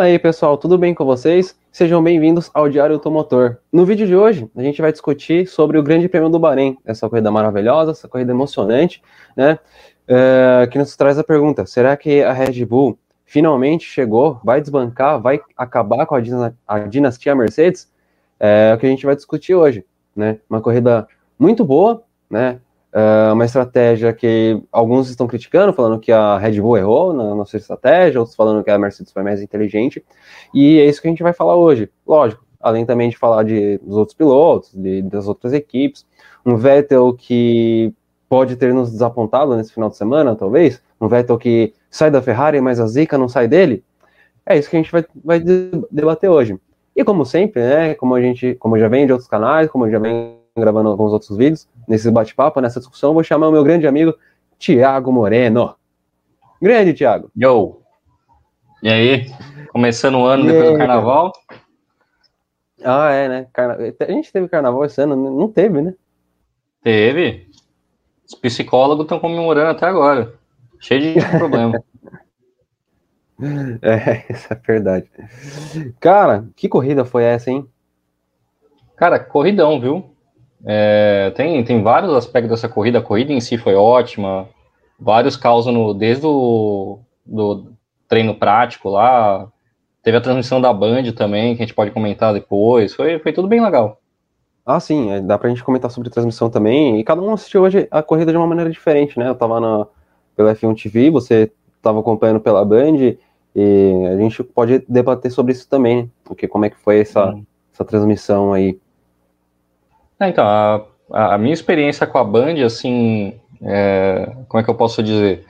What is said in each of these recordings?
Fala aí, pessoal, tudo bem com vocês? Sejam bem-vindos ao Diário Automotor. No vídeo de hoje, a gente vai discutir sobre o Grande Prêmio do Bahrein, essa corrida maravilhosa, essa corrida emocionante, né? É, que nos traz a pergunta: será que a Red Bull finalmente chegou, vai desbancar, vai acabar com a, a dinastia Mercedes? É o que a gente vai discutir hoje, né? Uma corrida muito boa, né? Uh, uma estratégia que alguns estão criticando, falando que a Red Bull errou na, nossa estratégia, outros falando que a Mercedes foi mais inteligente, e é isso que a gente vai falar hoje. Lógico, além também de falar de, dos outros pilotos, de, das outras equipes, um Vettel que pode ter nos desapontado nesse final de semana, talvez, um Vettel que sai da Ferrari, mas a zica não sai dele, é isso que a gente vai, vai debater hoje. E como sempre, né, como a gente, como já vem de outros canais, como já vem gravando alguns outros vídeos, nesse bate-papo, nessa discussão, vou chamar o meu grande amigo Tiago Moreno. Grande, Tiago. Yo! E aí? Começando o ano e depois aí, do carnaval? Ah, é, né? Carna... A gente teve carnaval esse ano, não teve, né? Teve. Os psicólogos estão comemorando até agora. Cheio de problema. é, isso é verdade. Cara, que corrida foi essa, hein? Cara, corridão, viu? É, tem, tem vários aspectos dessa corrida. A corrida em si foi ótima. Vários causam no, desde o do treino prático lá. Teve a transmissão da Band também, que a gente pode comentar depois. Foi, foi tudo bem legal. Ah, sim, é, dá pra gente comentar sobre transmissão também. E cada um assistiu hoje a corrida de uma maneira diferente, né? Eu tava na, pela F1 TV, você tava acompanhando pela Band, e a gente pode debater sobre isso também, porque como é que foi essa, hum. essa transmissão aí. É, então, a, a, minha experiência com a Band, assim, é, como é que eu posso dizer?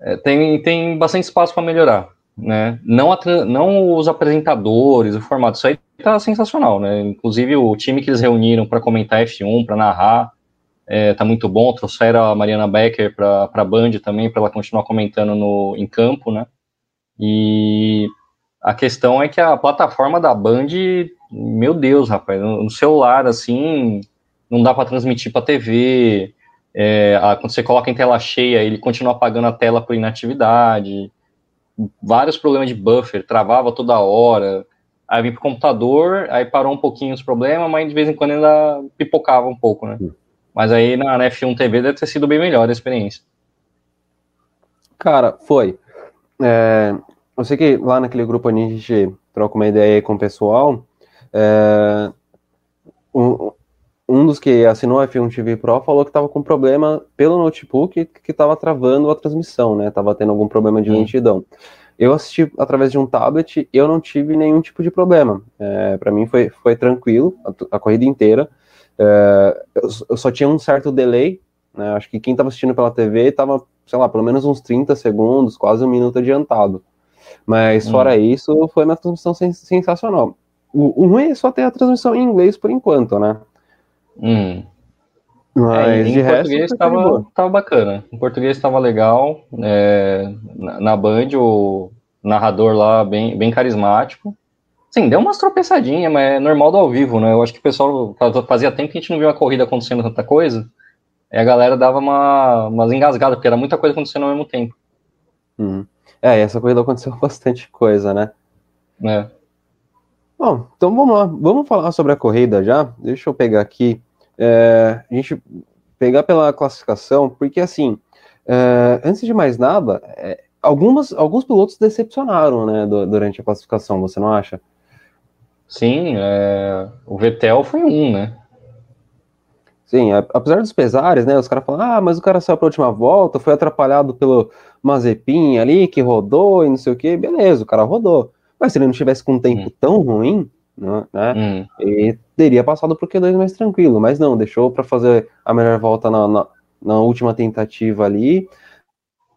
É, tem, tem bastante espaço para melhorar, né? Não, a, não os apresentadores, o formato, isso aí tá sensacional, né? Inclusive o time que eles reuniram para comentar F1, para narrar, é, tá muito bom. Trouxeram a Mariana Becker para a Band também, para ela continuar comentando no, em campo, né? E a questão é que a plataforma da Band meu Deus, rapaz, no, celular, assim, não dá para transmitir para TV. É, a, quando você coloca em tela cheia, ele continua apagando a tela por inatividade. Vários problemas de buffer, travava toda hora. Aí vim pro computador, aí parou um pouquinho os problemas, mas de vez em quando ainda pipocava um pouco, né? Mas aí na, na F1 TV deve ter sido bem melhor a experiência. Cara, foi. É, eu sei que lá naquele grupo a gente troca uma ideia com o pessoal. É, um, um dos que assinou a F1 TV Pro falou que estava com problema pelo notebook que estava travando a transmissão, né? Tava tendo algum problema de lentidão. Eu assisti através de um tablet, eu não tive nenhum tipo de problema. É, para mim foi, foi tranquilo a, a corrida inteira. É, eu, eu, só tinha um certo delay, né? Acho que quem estava assistindo pela TV estava, sei lá, pelo menos uns 30 segundos, quase um minuto adiantado. Mas fora hum. isso, foi uma transmissão sens sensacional. O, o ruim é só ter a transmissão em inglês por enquanto, né? Hum. Mas é, em português estava tava bacana. Em português estava legal. É, na, na Band, o narrador lá bem, bem carismático. Sim, deu umas tropeçadinhas, mas é normal do ao vivo, né? Eu acho que o pessoal fazia tempo que a gente não viu uma corrida acontecendo tanta coisa. E a galera dava uma, umas engasgadas, porque era muita coisa acontecendo ao mesmo tempo. Hum. É, essa corrida aconteceu bastante coisa, né? É. Bom, então vamos lá, vamos falar sobre a corrida já. Deixa eu pegar aqui, é, a gente pegar pela classificação, porque assim, é, antes de mais nada, é, algumas, alguns pilotos decepcionaram, né, durante a classificação, você não acha? Sim, é, o Vettel foi um, né? Sim, apesar dos pesares, né? Os caras falam, ah, mas o cara saiu para a última volta, foi atrapalhado pelo Mazepin ali, que rodou e não sei o que. Beleza, o cara rodou. Mas se ele não tivesse com um tempo hum. tão ruim, né, né hum. ele teria passado pro Q2 mais tranquilo, mas não, deixou para fazer a melhor volta na, na, na última tentativa ali,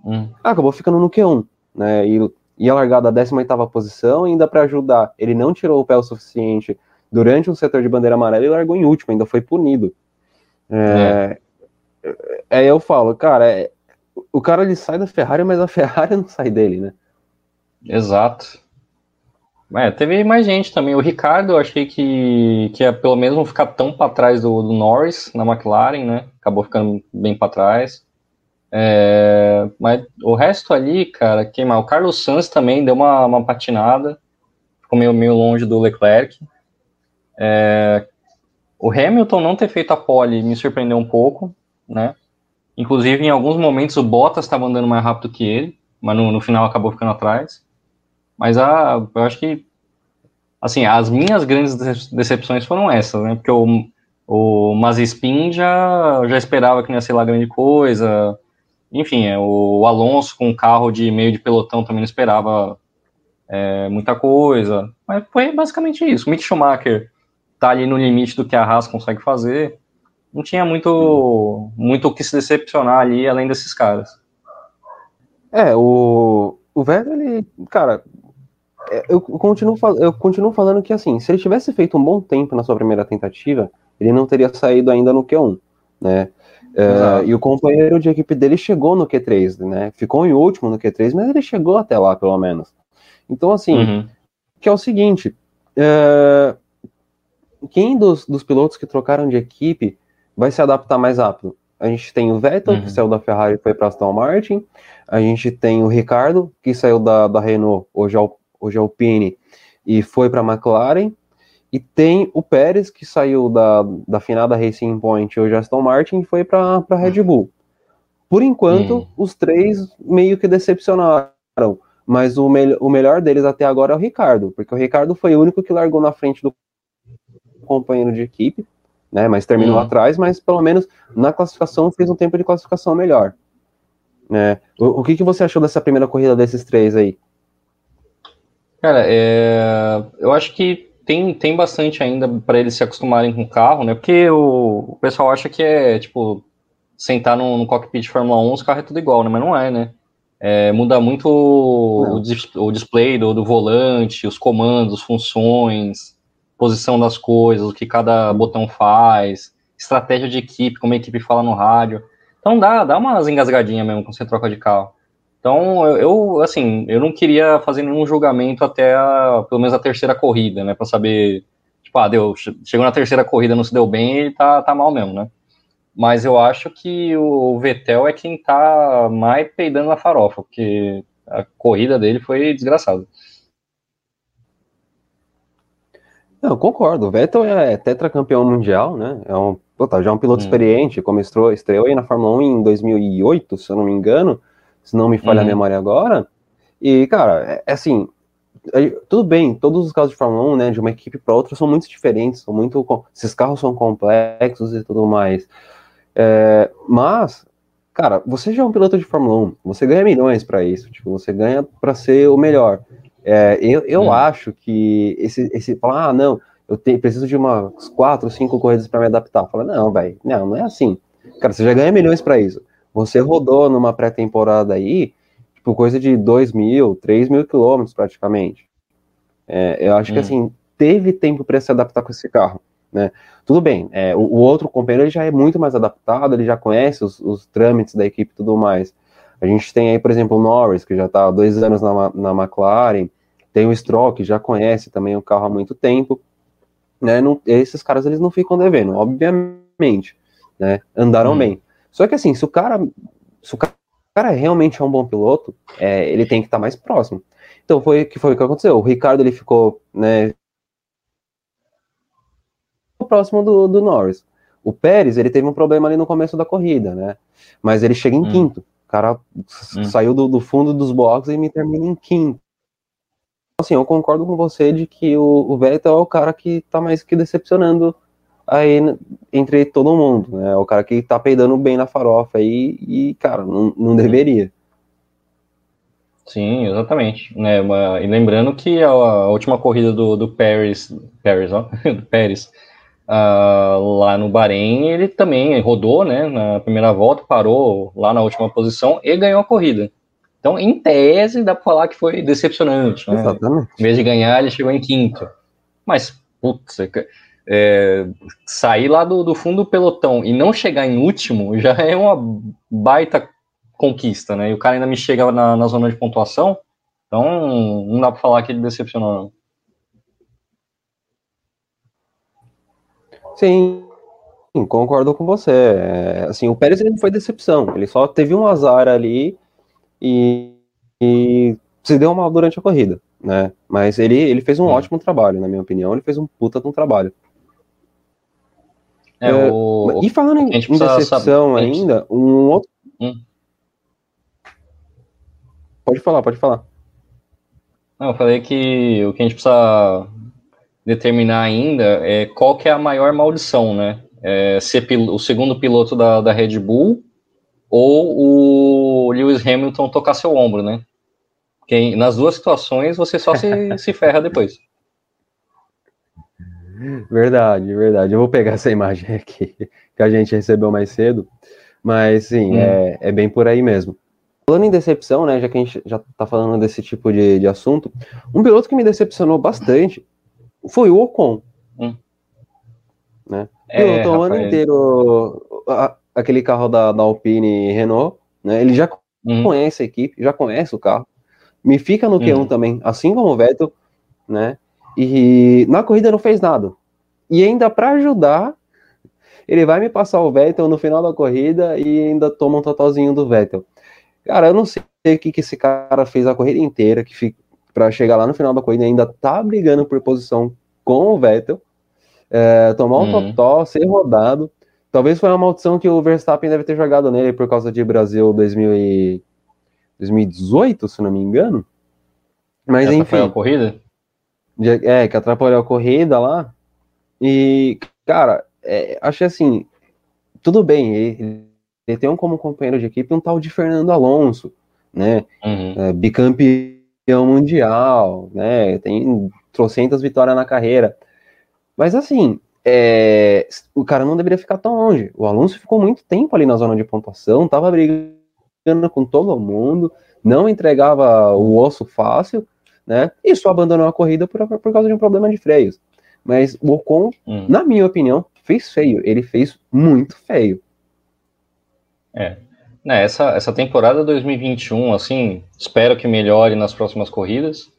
hum. acabou ficando no Q1, né, e ia largar da 18ª posição, ainda para ajudar, ele não tirou o pé o suficiente durante o setor de bandeira amarela e largou em último, ainda foi punido. É, é. Aí eu falo, cara, é, o cara ele sai da Ferrari, mas a Ferrari não sai dele, né? Exato. É, teve mais gente também. O Ricardo, eu achei que, que ia pelo menos não ficar tão para trás do, do, Norris na McLaren, né? Acabou ficando bem para trás. É, mas o resto ali, cara, queimar. O Carlos Sanz também deu uma, uma patinada, ficou meio, meio longe do Leclerc. É, o Hamilton não ter feito a pole me surpreendeu um pouco, né? Inclusive, em alguns momentos, o Bottas estava andando mais rápido que ele, mas no, no, final acabou ficando atrás. Mas a, eu acho que, assim, as minhas grandes decepções foram essas, né? Porque o, o Mazespin já, já esperava que não ia ser lá grande coisa. Enfim, é, o, o Alonso com um carro de meio de pelotão também não esperava é, muita coisa. Mas foi basicamente isso. O Mick Schumacher tá ali no limite do que a Haas consegue fazer. Não tinha muito muito o que se decepcionar ali, além desses caras. É, o, o Vettel, ele, cara, eu continuo, eu continuo falando que, assim, se ele tivesse feito um bom tempo na sua primeira tentativa, ele não teria saído ainda no Q1, né? É, e o companheiro de equipe dele chegou no Q3, né? Ficou em último no Q3, mas ele chegou até lá, pelo menos. Então, assim, uhum. que é o seguinte: é, quem dos, dos pilotos que trocaram de equipe vai se adaptar mais rápido? A gente tem o Vettel, uhum. que saiu da Ferrari e foi para Aston Martin. A gente tem o Ricardo, que saiu da, da Renault, hoje é, hoje é o Pini, e foi para a McLaren. E tem o Pérez, que saiu da, da finada Racing Point, hoje Aston Martin, e foi para a Red Bull. Por enquanto, uhum. os três meio que decepcionaram. Mas o, me o melhor deles até agora é o Ricardo, porque o Ricardo foi o único que largou na frente do companheiro de equipe, né? Mas terminou uhum. atrás, mas pelo menos na classificação fez um tempo de classificação melhor. Né? O, o que, que você achou dessa primeira corrida desses três aí? Cara, é... eu acho que tem, tem bastante ainda para eles se acostumarem com o carro, né? Porque o, o pessoal acha que é tipo sentar no, no cockpit de Fórmula 1, os carros é tudo igual, né? Mas não é, né? É, muda muito o, o, display do, do volante, os comandos, funções, posição das coisas, o que cada botão faz, estratégia de equipe, como a equipe fala no rádio. Então dá, dá umas engasgadinhas mesmo quando você troca de carro. Então eu, assim, eu não queria fazer nenhum julgamento até a, pelo menos a terceira corrida, né, para saber, tipo, ah, deu, chegou na terceira corrida, não se deu bem, ele tá, tá mal mesmo, né. Mas eu acho que o Vettel é quem tá mais peidando na farofa, porque a corrida dele foi desgraçada. Não, eu concordo. O Vettel é tetracampeão mundial, né? É um, já é um piloto hum. experiente, como estreou, estreou aí na Fórmula 1 em 2008, se eu não me engano, se não me falha hum. a uhum. memória agora. E, cara, é, é assim, tudo bem, todos os carros de Fórmula 1, né, de uma equipe para outra, são muito diferentes, são muito, esses carros são complexos e tudo mais. É, mas, cara, você já é um piloto de Fórmula 1, você ganha milhões para isso, tipo, você ganha para ser o melhor. É, eu eu hum. acho que esse, esse falar, ah, não, eu te, preciso de umas quatro, cinco corridas para me adaptar. Fala, não, velho, não, não é assim. Cara, você já ganha milhões para isso. Você rodou numa pré-temporada aí, tipo, coisa de 2 mil, 3 mil quilômetros praticamente. É, eu acho hum. que assim, teve tempo para se adaptar com esse carro. Né? Tudo bem, é, o, o, outro companheiro ele já é muito mais adaptado, ele já conhece os, os trâmites da equipe e tudo mais. A gente tem aí, por exemplo, o Norris, que já está há dois anos na, na McLaren, tem o Stroll, que já conhece também o carro há muito tempo, né? Não, esses caras eles não ficam devendo, obviamente, né? Andaram hum. bem. Só que assim, se o cara, se o cara realmente é um bom piloto, é, ele tem que estar tá mais próximo. Então foi que foi o que aconteceu. O Ricardo ele ficou, né? Próximo do, do Norris. O Pérez ele teve um problema ali no começo da corrida, né? Mas ele chega em hum. quinto. O cara hum. saiu do, do, fundo dos boxes e me termina em quinto assim, eu concordo com você de que o, o Vettel é o cara que tá mais que decepcionando aí entre todo mundo, né? É o cara que tá peidando bem na farofa aí e, cara, não, não deveria. Sim, exatamente. Né, uma, e lembrando que a, a, última corrida do, do Paris, Paris, ó, do Paris, uh, lá no Bahrein, ele também rodou, né, na primeira volta, parou lá na última posição e ganhou a corrida. Então, em tese, dá para falar que foi decepcionante. Né? Exatamente. Em vez de ganhar, ele chegou em quinto. Mas, putz, é, sair lá do, do fundo do pelotão e não chegar em último já é uma baita conquista, né? E o cara ainda me chega na, na zona de pontuação, então não dá para falar que ele decepcionou. Não. Sim, concordo com você. É, assim, o Pérez não foi decepção, ele só teve um azar ali e, e se deu mal durante a corrida, né? Mas ele, ele fez um ótimo trabalho, na minha opinião, ele fez um puta de um trabalho. É, é o, e falando em, decepção saber, ainda, um outro. Hum. Pode falar, pode falar. Não, eu falei que o que a gente precisa determinar ainda é qual que é a maior maldição, né? É ser o segundo piloto da, da Red Bull ou o Lewis Hamilton tocar seu ombro, né? Porque nas duas situações você só se, se ferra depois. Verdade, verdade. Eu vou pegar essa imagem aqui que a gente recebeu mais cedo, mas sim, hum. é, é bem por aí mesmo. Falando em decepção, né, já que a gente já tá falando desse tipo de, de assunto, um piloto que me decepcionou bastante foi o Ocon. Hum. Né? É, Pilotou o ano inteiro a, aquele carro da, da Alpine Renault, né? Ele já hum. conhece a equipe, já conhece o carro. Me fica no Q1 hum. também, assim como o Vettel, né? E na corrida não fez nada. E ainda para ajudar, ele vai me passar o Vettel no final da corrida e ainda toma um totalzinho do Vettel. Cara, eu não sei o que, que esse cara fez a corrida inteira, que fica, para chegar lá no final da corrida ainda tá brigando por posição com o Vettel, é, tomar um uhum. totó, ser rodado. Talvez foi uma maldição que o Verstappen deve ter jogado nele por causa de Brasil 2000 e... 2018, se não me engano. Mas que enfim. Atrapalhou a corrida? É, que atrapalhou a corrida lá. E, cara, é, achei assim. Tudo bem, ele, ele, tem um como companheiro de equipe um tal de Fernando Alonso, né? Uhum. É, bicampeão campeão mundial, né? Tem trocentas vitórias na carreira. Mas assim, é, o cara não deveria ficar tão longe. O Alonso ficou muito tempo ali na zona de pontuação, tava brigando com todo mundo, não entregava o osso fácil, né? E só abandonou a corrida por, por causa de um problema de freios. Mas o Ocon, hum. na minha opinião, fez feio. Ele fez muito feio. É. É, essa, essa temporada 2021, assim, espero que melhore nas próximas corridas,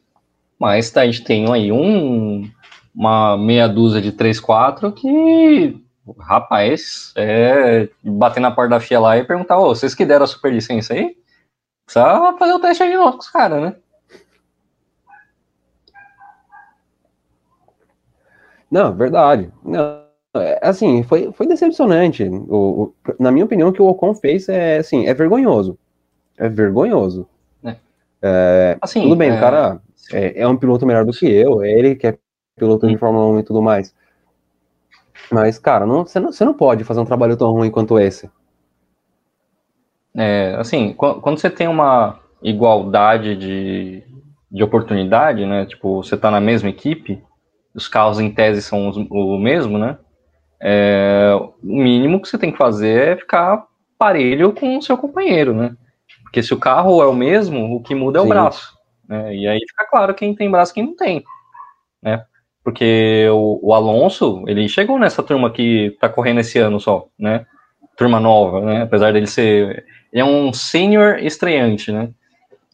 mas tá, a gente tem aí um, uma meia dúzia de 3-4 que, rapaz, é bater na porta da FIA lá e perguntar, ô, vocês que deram a superlicença aí? Precisa fazer o teste aí de novo com os caras, né? Não, verdade. Não, é, assim, foi, foi decepcionante. O, o, na minha opinião, o que o Ocon fez é, assim, é vergonhoso. É vergonhoso. É. É, assim, tudo bem, o é, cara é, é, um piloto melhor do que eu, é ele que é piloto de Fórmula 1 e tudo mais. Mas, cara, não, você, não, você não pode fazer um trabalho tão ruim quanto esse. É, assim, quando você tem uma igualdade de, de oportunidade, né? Tipo, você tá na mesma equipe, os carros em tese são os, o mesmo, né? é, o mínimo que você tem que fazer é ficar parelho com o seu companheiro, né? Porque se o carro é o mesmo, o que muda é o Sim. braço. Né? E aí fica claro quem tem braço e quem não tem. Né? Porque o, o, Alonso, ele chegou nessa turma que tá correndo esse ano só, né? Turma nova, né? Apesar dele ser. Ele é um sênior estreante, né?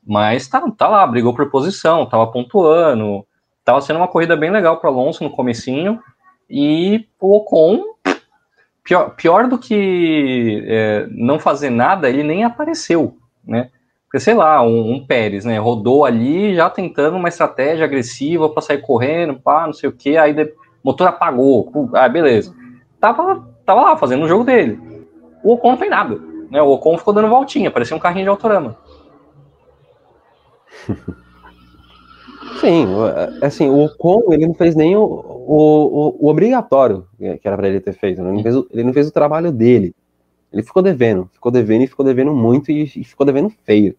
Mas tá, tá lá, brigou por posição, tava pontuando. Tava sendo uma corrida bem legal pro Alonso no comecinho. E o Ocon, pior, pior do que é, não fazer nada, ele nem apareceu, né? Porque, sei lá, um, um, Pérez, né? Rodou ali já tentando uma estratégia agressiva para sair correndo, pá, não sei o que, aí o motor apagou, ah, beleza. Tava, tava lá fazendo o jogo dele. O Ocon não fez nada, né? O Ocon ficou dando voltinha, parecia um carrinho de autorama. Sim, assim, o Ocon, ele não fez nem o, o, o, obrigatório que era para ele ter feito, né? ele, não fez o, ele não fez o trabalho dele. Ele ficou devendo, ficou devendo e ficou devendo muito e, e ficou devendo feio.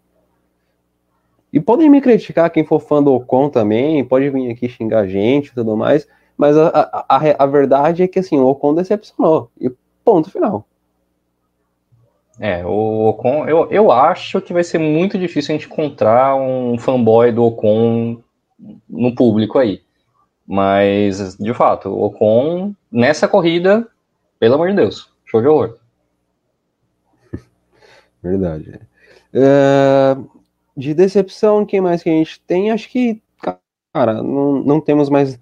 E podem me criticar quem for fã do Ocon também, pode vir aqui xingar a gente e tudo mais, mas a, a, a, a verdade é que assim, o Ocon decepcionou. E ponto final. É, o Ocon, eu, eu acho que vai ser muito difícil a gente encontrar um fanboy do Ocon no público aí. Mas, de fato, o Ocon, nessa corrida, pelo amor de Deus, show de horror. Verdade. É, de decepção, quem mais que a gente tem? Acho que, cara, não, não temos mais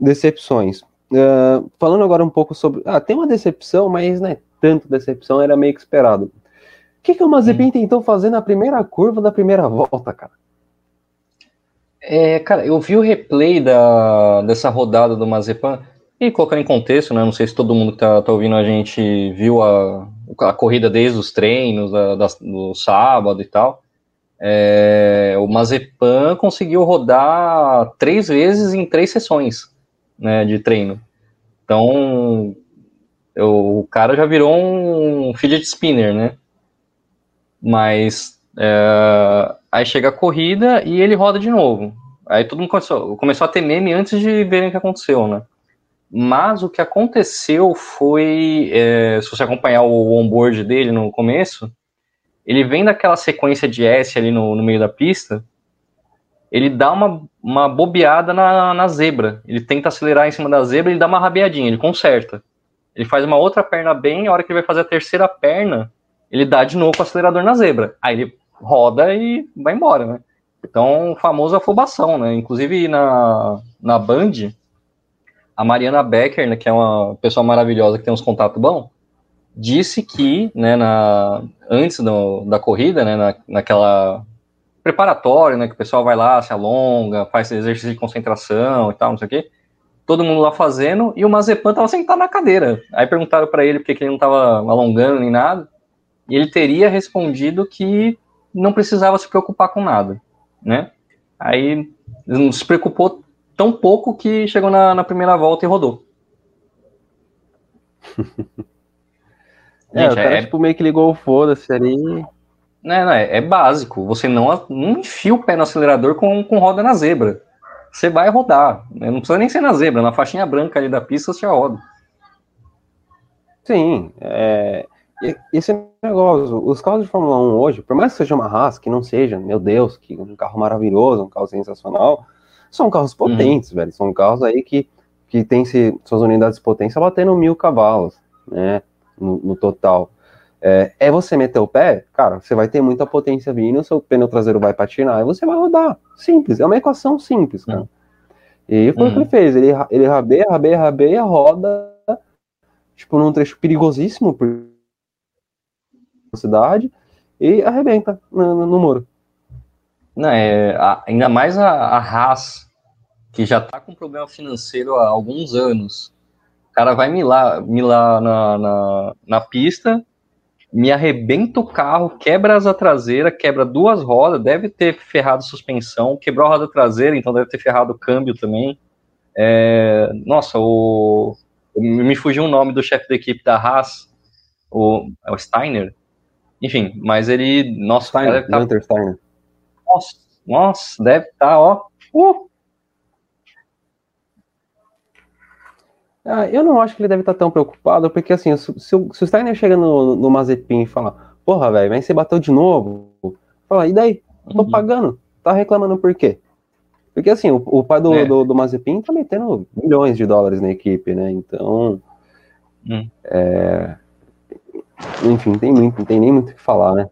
decepções. uh, falando agora um pouco sobre. Ah, tem uma decepção, mas não é tanto decepção, era meio que esperado. O que, que o Mazepin hum. tentou fazer na primeira curva da primeira volta, cara? É, cara, eu vi o replay da, dessa rodada do Mazepan e colocando em contexto, né? Não sei se todo mundo que tá, tá ouvindo a gente viu a, a corrida desde os treinos, da, da, do sábado e tal. É, o Mazepan conseguiu rodar três vezes em três sessões né, de treino. Então, eu, o cara já virou um fidget spinner, né? Mas é, aí chega a corrida e ele roda de novo. Aí todo mundo começou, começou a ter meme antes de verem o que aconteceu, né? Mas o que aconteceu foi, é, se você acompanhar o onboard dele no começo, ele vem daquela sequência de S ali no, no meio da pista, ele dá uma, uma bobeada na, na zebra. Ele tenta acelerar em cima da zebra, ele dá uma rabiadinha, ele conserta. Ele faz uma outra perna bem, a hora que ele vai fazer a terceira perna, ele dá de novo o acelerador na zebra. Aí ele roda e vai embora, né? Então, o famoso afobação, né? Inclusive na, na Band, a Mariana Becker, né, que é uma pessoa maravilhosa que tem uns contatos bons, disse que, né, na, antes do, da corrida, né, na, naquela preparatório, né, que o pessoal vai lá, se alonga, faz exercício de concentração e tal, não sei o quê, todo mundo lá fazendo, e o Mazepan tava sentado na cadeira. Aí perguntaram para ele por que ele não tava alongando nem nada, e ele teria respondido que não precisava se preocupar com nada, né? Aí não se preocupou tão pouco que chegou na, na primeira volta e rodou. é, Gente, o cara, é... tipo, meio que ligou o foda-se ali. Não, não, é, é, básico. Você não, não enfia o pé no acelerador com, com roda na zebra. Você vai rodar. Né? Não precisa nem ser na zebra, na faixinha branca ali da pista você já roda. Sim, é, esse negócio, os carros de Fórmula 1 hoje, por mais que seja uma Haas, que não seja, meu Deus, que um carro maravilhoso, um carro sensacional, são carros uhum. potentes, uhum. velho. São carros aí que, que tem se, suas unidades de potência batendo mil cavalos, né? No, no total. É, é, você meter o pé, cara, você vai ter muita potência vindo, seu pneu traseiro vai patinar e você vai rodar. Simples, é uma equação simples, cara. Uhum. E foi uhum. o que ele uhum. fez. Ele, ele rabeia, rabeia, rabeia, roda, tipo, num trecho perigosíssimo por cidade e arrebenta no, no muro. Não, é, a, ainda mais a, a Haas, que já está com problema financeiro há alguns anos. O cara vai milar, milar na, na, na pista, me arrebenta o carro, quebra a asa traseira, quebra duas rodas, deve ter ferrado suspensão, quebrou a roda traseira, então deve ter ferrado o câmbio também. É, nossa, o, me fugiu o nome do chefe da equipe da Haas, o, é o Steiner. Enfim, mas ele. Nossa, Steiner, cara, tá, Steiner. Nossa, nossa, deve estar, tá, ó. Uh. Ah, eu não acho que ele deve estar tá tão preocupado, porque assim, se, se, o, se o Steiner chega no, no Mazepin e fala, porra, velho, mas você bateu de novo, fala, e daí? Tô uhum. pagando, tá reclamando por quê? Porque assim, o, o pai do, é. do, do, Mazepin tá metendo milhões de dólares na equipe, né? Então. Hum. É... Enfim, tem, muito, tem nem muito o que falar, né?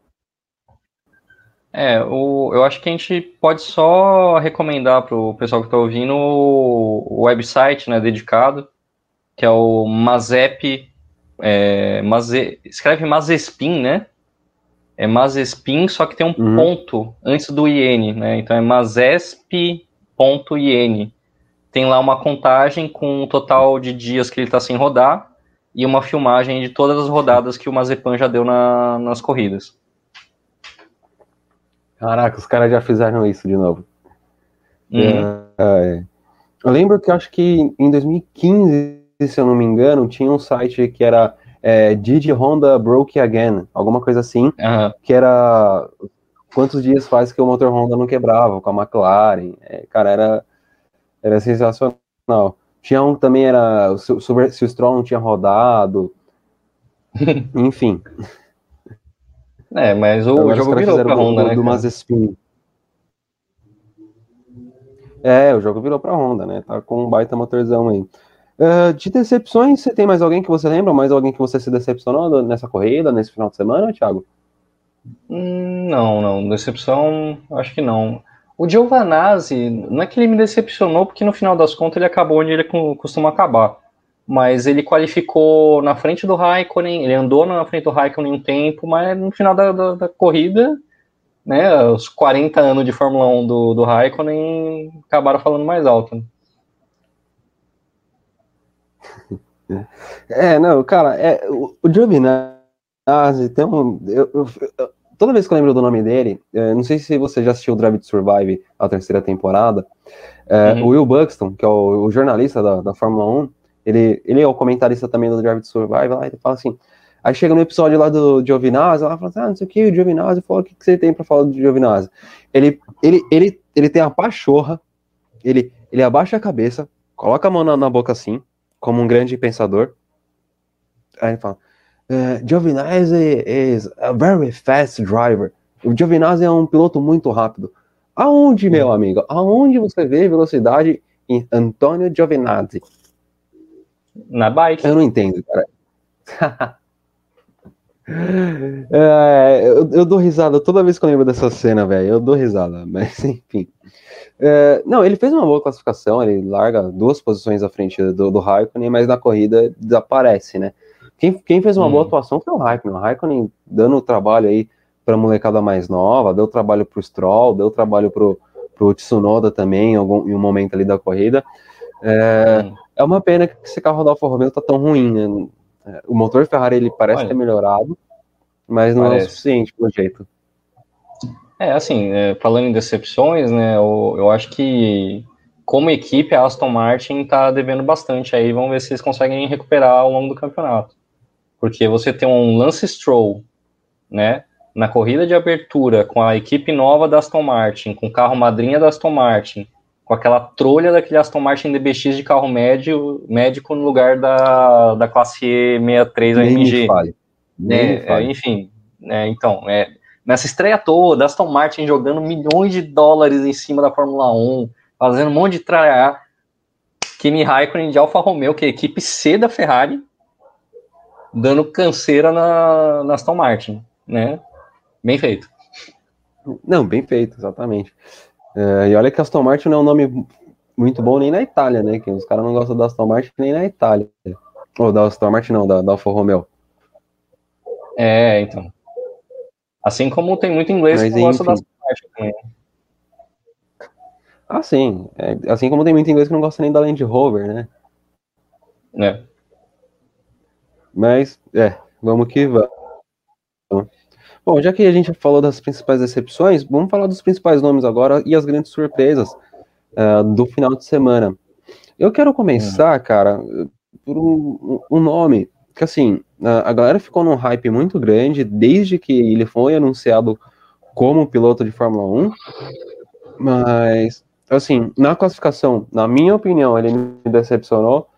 É, o, eu acho que a gente pode só recomendar para o pessoal que está ouvindo o, o, website né, dedicado, que é o Mazep, é, Maze, escreve Mazespin, né? É Mazespin, só que tem um uhum. ponto antes do IN, né? Então é mazesp.in. Tem lá uma contagem com o total de dias que ele está sem rodar e uma filmagem de todas as rodadas que o Mazepan já deu na, nas corridas. Caraca, os caras já fizeram isso de novo. Uhum. É, é. Eu lembro que acho que em 2015, se eu não me engano, tinha um site que era é, Did Honda Broke Again, alguma coisa assim, uhum. que era quantos dias faz que o motor Honda não quebrava com a McLaren. É, cara, era, era sensacional. Tinha um também, era se, se o Stroll não tinha rodado. Enfim. É, mas o Agora jogo virou pra Honda, do, né? Do Mazespin. É, o jogo virou pra Honda, né? Tá com um baita motorzão aí. Uh, de decepções, você tem mais alguém que você lembra? Mais alguém que você se decepcionou nessa corrida, nesse final de semana, Thiago? Hum, não, não. Decepção, acho que não. O Giovanazzi, não é que ele me decepcionou, porque no final das contas ele acabou onde ele costuma acabar. mas ele qualificou na frente do Raikkonen, ele andou na frente do Raikkonen um tempo, mas no final da, da, da corrida, né, os 40 anos de Fórmula 1 do, do Raikkonen acabaram falando mais alto. Né? É, não, cara, é, o, o Giovinazzi tem um. Eu, eu, toda vez que eu lembro do nome dele, é, não sei se você já assistiu o Drive to Survive, a terceira temporada, é, uhum. o Will Buxton, que é o, o jornalista da, da, Fórmula 1, ele, ele é o comentarista também do Drive to Survive, lá, ele fala assim, aí chega no episódio lá do Giovinazzi, ela fala assim, ah, não sei o que, o Giovinazzi falou, o que, que você tem para falar do Giovinazzi? Ele, ele, ele, ele tem a pachorra, ele, ele abaixa a cabeça, coloca a mão na, na boca assim, como um grande pensador, aí ele fala, uh, Giovinazzi is a very fast driver, o Giovinazzi é um piloto muito rápido, Aonde, meu amigo? Aonde você vê velocidade em Antônio Giovinazzi? Na bike. Eu não entendo, cara. é, eu, eu, dou risada toda vez que eu lembro dessa cena, velho. Eu dou risada, mas enfim. É, não, ele fez uma boa classificação, ele larga duas posições à frente do, do Raikkonen, mas na corrida desaparece, né? Quem, quem fez uma hum. boa atuação foi o Raikkonen. O Raikkonen dando trabalho aí para a molecada mais nova, deu trabalho para o Stroll, deu trabalho para o Tsunoda também em, algum, em um momento ali da corrida. É, hum. é uma pena que esse carro da Alfa Romeo tá tão ruim, né? É, o motor Ferrari ele parece Olha, ter melhorado, mas não parece. é o suficiente pelo jeito. É, assim, é, falando em decepções, né, eu, eu acho que como equipe a Aston Martin tá devendo bastante aí, vamos ver se eles conseguem recuperar ao longo do campeonato. Porque você tem um Lance Stroll, né, na corrida de abertura com a equipe nova da Aston Martin, com o carro madrinha da Aston Martin, com aquela trolha daquele Aston Martin DBX de carro médio, médico no lugar da, da classe E63 AMG. É, é, enfim, é, então, é, nessa estreia toda, Aston Martin jogando milhões de dólares em cima da Fórmula 1, fazendo um monte de traiar, Kimi Raikkonen de Alfa Romeo, que é a equipe C da Ferrari, dando canseira na, na Aston Martin, né? Bem feito. Não, bem feito, exatamente. É, e olha que Aston Martin não é um nome muito bom nem na Itália, né? Que os caras não gostam da Aston Martin nem na Itália. Ou da Aston Martin não, da, da Alfa Romeo. É, então. Assim como tem muito inglês Mas, que não gosta da Aston Martin também. Ah, sim. É, assim como tem muito inglês que não gosta nem da Land Rover, né? É. Mas, é, vamos que vamos. Bom, já que a gente falou das principais decepções, vamos falar dos principais nomes agora e as grandes surpresas uh, do final de semana. Eu quero começar, cara, por um, um nome que, assim, a galera ficou num hype muito grande desde que ele foi anunciado como piloto de Fórmula 1, mas, assim, na classificação, na minha opinião, ele me decepcionou,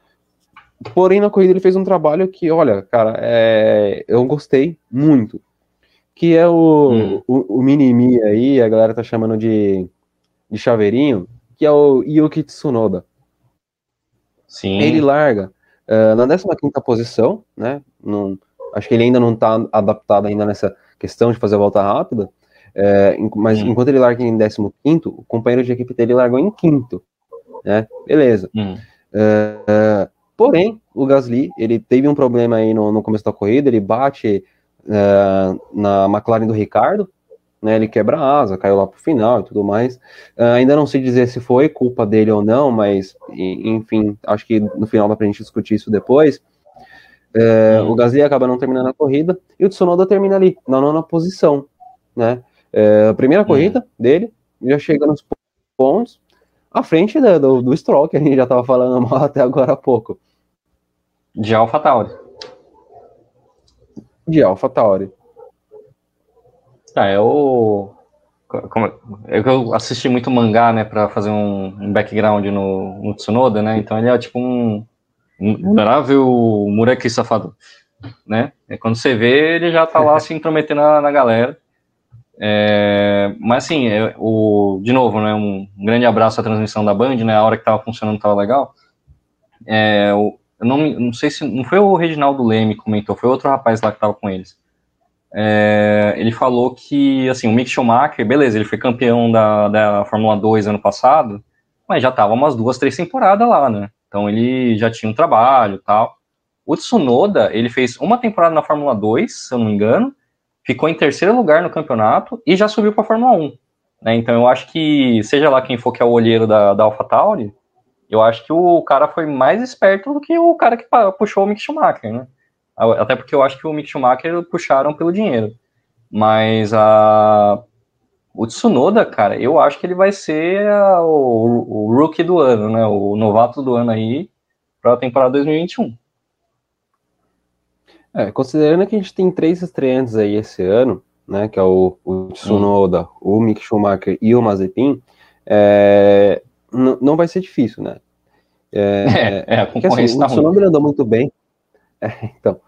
porém na corrida ele fez um trabalho que, olha, cara, é, eu gostei muito que é o, hum. o, o mini-mi aí, a galera tá chamando de, de chaveirinho, que é o Yuki Tsunoda. Sim. Ele larga uh, na 15 posição, né? Não, acho que ele ainda não está adaptado ainda nessa questão de fazer a volta rápida, uh, mas hum. enquanto ele larga em 15, o companheiro de equipe dele largou em quinto, né? Beleza. Hum. Uh, porém, o Gasly, ele teve um problema aí no, no começo da corrida, ele bate uh, na McLaren do Ricardo, né, ele quebra a asa, caiu lá pro final e tudo mais. Uh, ainda não sei dizer se foi culpa dele ou não, mas enfim, acho que no final dá pra gente discutir isso depois. Uh, o Gasly acaba não terminando a corrida e o Tsunoda termina ali, na nona posição, né? Uh, a primeira corrida dele, já chega nos pontos, à frente do, do, do Stroll, que a gente já estava falando mal até agora há pouco. De AlphaTauri de AlphaTauri. Tá, é o. Como, é eu assisti muito mangá, né, pra fazer um, um background no, no, Tsunoda, né? Então ele é tipo um. Adorável Muraki safado, né? É quando você vê, ele já tá lá se intrometendo na, na galera. É, mas assim, é, o, de novo, né, um, um, grande abraço à transmissão da Band, né, a hora que tava funcionando tava legal. É, o, eu não, não sei se. Não foi o Reginaldo Leme que comentou, foi outro rapaz lá que estava com eles. É, ele falou que, assim, o Mick Schumacher, beleza, ele foi campeão da, da Fórmula 2 ano passado, mas já estava umas duas, três temporadas lá, né? Então ele já tinha um trabalho tal. O Tsunoda, ele fez uma temporada na Fórmula 2, se eu não me engano, ficou em terceiro lugar no campeonato e já subiu para a Fórmula 1. Né? Então eu acho que, seja lá quem for que é o olheiro da, da AlphaTauri, eu acho que o cara foi mais esperto do que o cara que puxou o Mick Schumacher, né? Até porque eu acho que o Mick Schumacher puxaram pelo dinheiro. Mas a, o Tsunoda, cara, eu acho que ele vai ser a, o, o, rookie do ano, né? O novato do ano aí para a temporada 2021. É, considerando que a gente tem três estreantes aí esse ano, né? Que é o, o Tsunoda, hum. o Mick Schumacher e o Mazepin, é, não vai ser difícil, né? É, é, é a porque, assim, tá o Tsunoda andou muito bem. É, então,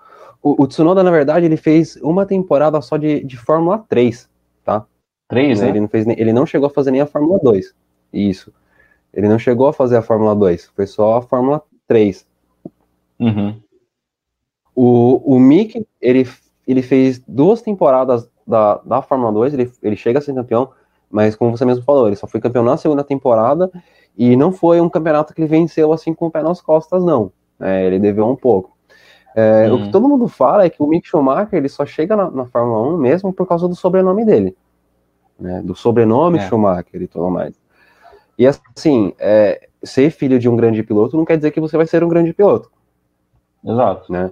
o, o, Tsunoda, na verdade, ele fez uma temporada só de, de Fórmula 3, tá? 3, né? Ele não, fez, ele não chegou a fazer nem a Fórmula 2. Isso. Ele não chegou a fazer a Fórmula 2, foi só a Fórmula 3. Uhum. O, o Mick, ele, ele fez duas temporadas da, da Fórmula 2, ele, ele chega a ser campeão, mas como você mesmo falou, ele só foi campeão na segunda temporada e não foi um campeonato que ele venceu assim com o pé nas costas, não. É, ele deveu um pouco. É, O que todo mundo fala é que o Mick Schumacher ele só chega na, na Fórmula 1 mesmo por causa do sobrenome dele né, do sobrenome é. Schumacher e tudo mais. E assim, é, ser filho de um grande piloto não quer dizer que você vai ser um grande piloto. Exato. Né?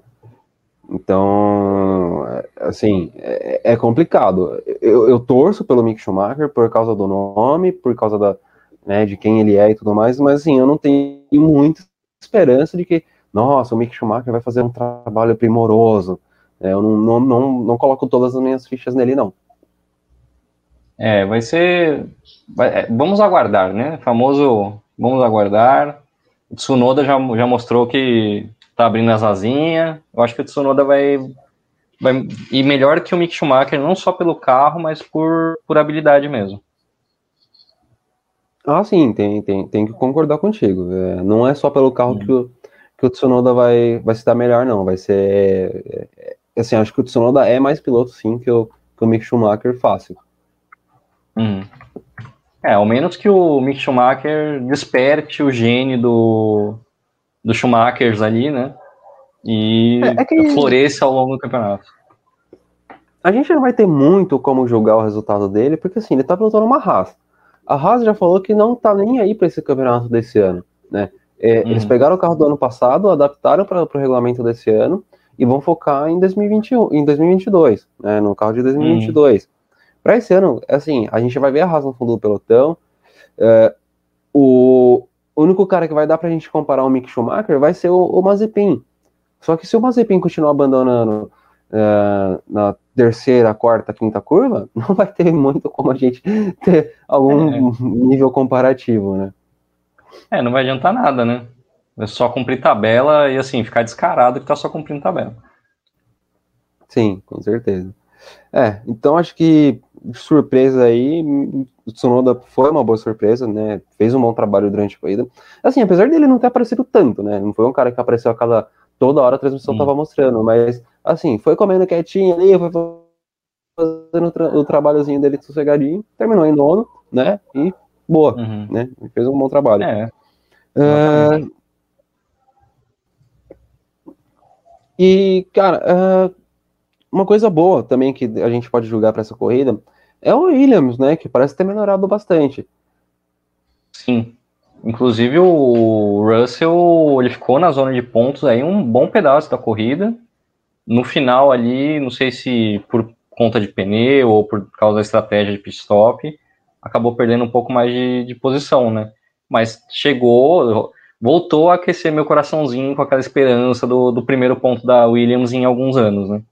Então, assim, é, é complicado. Eu, eu, torço pelo Mick Schumacher por causa do nome, por causa da, né, de quem ele é e tudo mais, mas assim, eu não tenho muita esperança de que, nossa, o Mick Schumacher vai fazer um trabalho primoroso. É, eu não, não, não, não coloco todas as minhas fichas nele, não. É, vai ser. Vai, é, vamos aguardar, né? Famoso vamos aguardar. O Tsunoda já, já mostrou que tá abrindo as asinhas. Eu acho que o Tsunoda vai, vai ir melhor que o Mick Schumacher, não só pelo carro, mas por, por habilidade mesmo. Ah, sim, tem, tem, tem que concordar contigo. É, não é só pelo carro hum. que, o, que o Tsunoda vai, vai se dar melhor, não. Vai ser. É, é, assim, acho que o Tsunoda é mais piloto, sim, que o, que o Mick Schumacher fácil. Uhum. É, ao menos que o Mick Schumacher desperte o gene do, do Schumachers ali, né? E é, é que... floresça ao longo do campeonato. A gente não vai ter muito como julgar o resultado dele, porque assim, ele tá pilotando uma Haas. A Haas já falou que não tá nem aí para esse campeonato desse ano, né? É, uhum. Eles pegaram o carro do ano passado, adaptaram para o regulamento desse ano e vão focar em 2021, em 2022, né? No carro de 2022. Uhum. Para esse ano, assim, a gente vai ver a Haas no fundo do pelotão. É, o único cara que vai dar para a gente comparar o Mick Schumacher vai ser o, o Mazepin. Só que se o Mazepin continuar abandonando é, na terceira, quarta, quinta curva, não vai ter muito como a gente ter algum é. nível comparativo, né? É, não vai adiantar nada, né? É só cumprir tabela e assim, ficar descarado que tá só cumprindo tabela. Sim, com certeza. É, então acho que surpresa aí, o Tsunoda foi uma boa surpresa, né? Fez um bom trabalho durante a corrida. Assim, apesar dele não ter aparecido tanto, né? Não foi um cara que apareceu a cada toda hora a transmissão hum. tava mostrando, mas assim, foi comendo quietinho ali, foi fazendo o, o trabalhozinho dele sossegadinho, terminou em nono, né? E boa, uhum. né? Fez um bom trabalho. É. Uh, e, cara, uh, uma coisa boa também que a gente pode julgar para essa corrida é o Williams, né? Que parece ter melhorado bastante. Sim. Inclusive o Russell ele ficou na zona de pontos aí um bom pedaço da corrida. No final ali, não sei se por conta de pneu ou por causa da estratégia de pit stop, acabou perdendo um pouco mais de, de posição, né? Mas chegou, voltou a aquecer meu coraçãozinho com aquela esperança do, do primeiro ponto da Williams em alguns anos, né?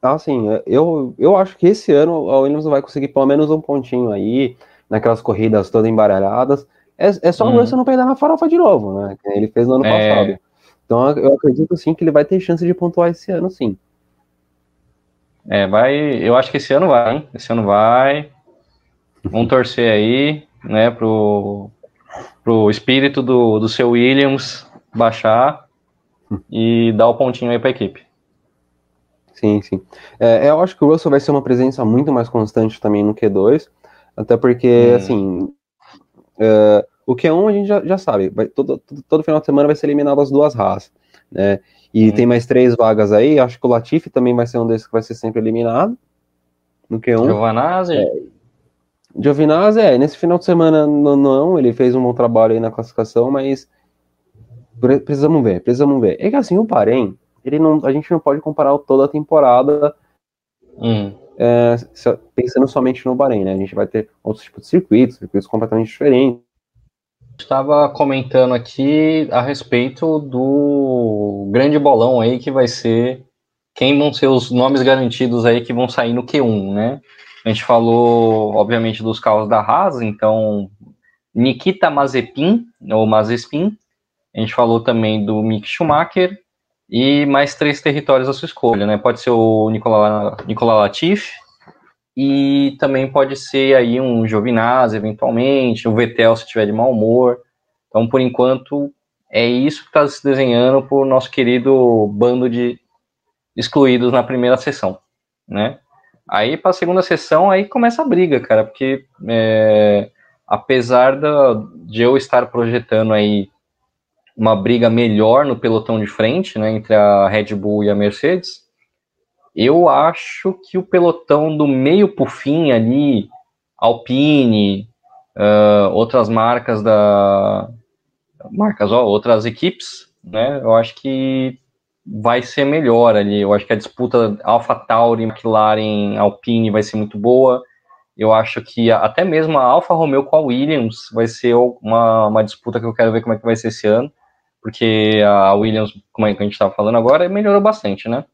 Ah, sim. É, eu, eu acho que esse ano a Williams vai conseguir pelo menos um pontinho aí, naquelas corridas todas embaralhadas. É, é só uhum. o Russell não perder na farofa de novo, né? Ele fez no ano é... passado. Então eu acredito sim que ele vai ter chance de pontuar esse ano, sim. É, vai. Eu acho que esse ano vai, hein? Esse ano vai. Vamos torcer aí, né, pro, pro espírito do, do seu Williams baixar e dar o pontinho aí pra equipe. Sim, sim. É, eu acho que o Russell vai ser uma presença muito mais constante também no Q2, até porque, hum. assim, é, O Q1 a gente já, já sabe, vai, todo, todo, todo, final de semana vai ser eliminado as duas raças, né? E hum. tem mais três vagas aí, acho que o Latifi também vai ser um desses que vai ser sempre eliminado no Q1. Giovanazzi? É, Giovinazzi, é, nesse final de semana não, não, ele fez um bom trabalho aí na classificação, mas precisamos ver, precisamos ver. É que assim, o Bahrein, ele não, a gente não pode comparar toda a temporada hum. é, pensando somente no Bahrein, né? A gente vai ter outros tipos de circuitos, circuitos completamente diferentes. Estava comentando aqui a respeito do grande bolão aí que vai ser quem vão ser os nomes garantidos aí que vão sair no Q1, né? A gente falou, obviamente, dos carros da Haas, então Nikita Mazepin, ou Mazepin. A gente falou também do Mick Schumacher e mais três territórios à sua escolha, né? Pode ser o Nicola, Nicola Latifi e também pode ser aí um Giovinazzi, eventualmente, um Vettel se tiver de mau humor. Então, por enquanto, é isso que está se desenhando para o nosso querido bando de excluídos na primeira sessão, né? Aí, para a segunda sessão, aí começa a briga, cara, porque é, apesar da, de eu estar projetando aí uma briga melhor no pelotão de frente, né, entre a Red Bull e a Mercedes, eu acho que o pelotão do meio para o fim ali, Alpine, uh, outras marcas da marcas, ó, outras equipes, né, eu acho que vai ser melhor ali. Eu acho que a disputa Alpha Tauri, McLaren, Alpine vai ser muito boa. Eu acho que até mesmo a Alfa Romeo com a Williams vai ser uma, uma disputa que eu quero ver como é que vai ser esse ano, porque a Williams, como é que a gente estava falando agora, melhorou bastante, né?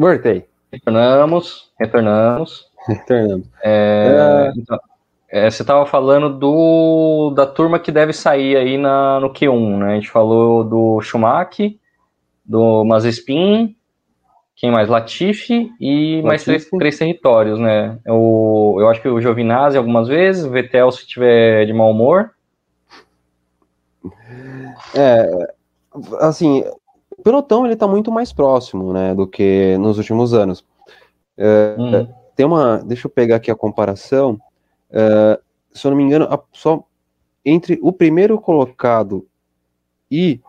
Voltei. Retornamos, retornamos. Retornamos. É, é... Então, é, você estava falando do, da turma que deve sair aí na, no Q1, né? A gente falou do Schumacher, do Mazespin, quem mais? Latifi e Latifi. mais três, três territórios, né? O, eu acho que o Giovinazzi algumas vezes, o Vettel se tiver de mau humor. É, assim, o pelotão ele tá muito mais próximo, né, do que nos últimos anos. É, hum. Tem uma, deixa eu pegar aqui a comparação. Uh, se eu não me engano, a, só entre o primeiro colocado e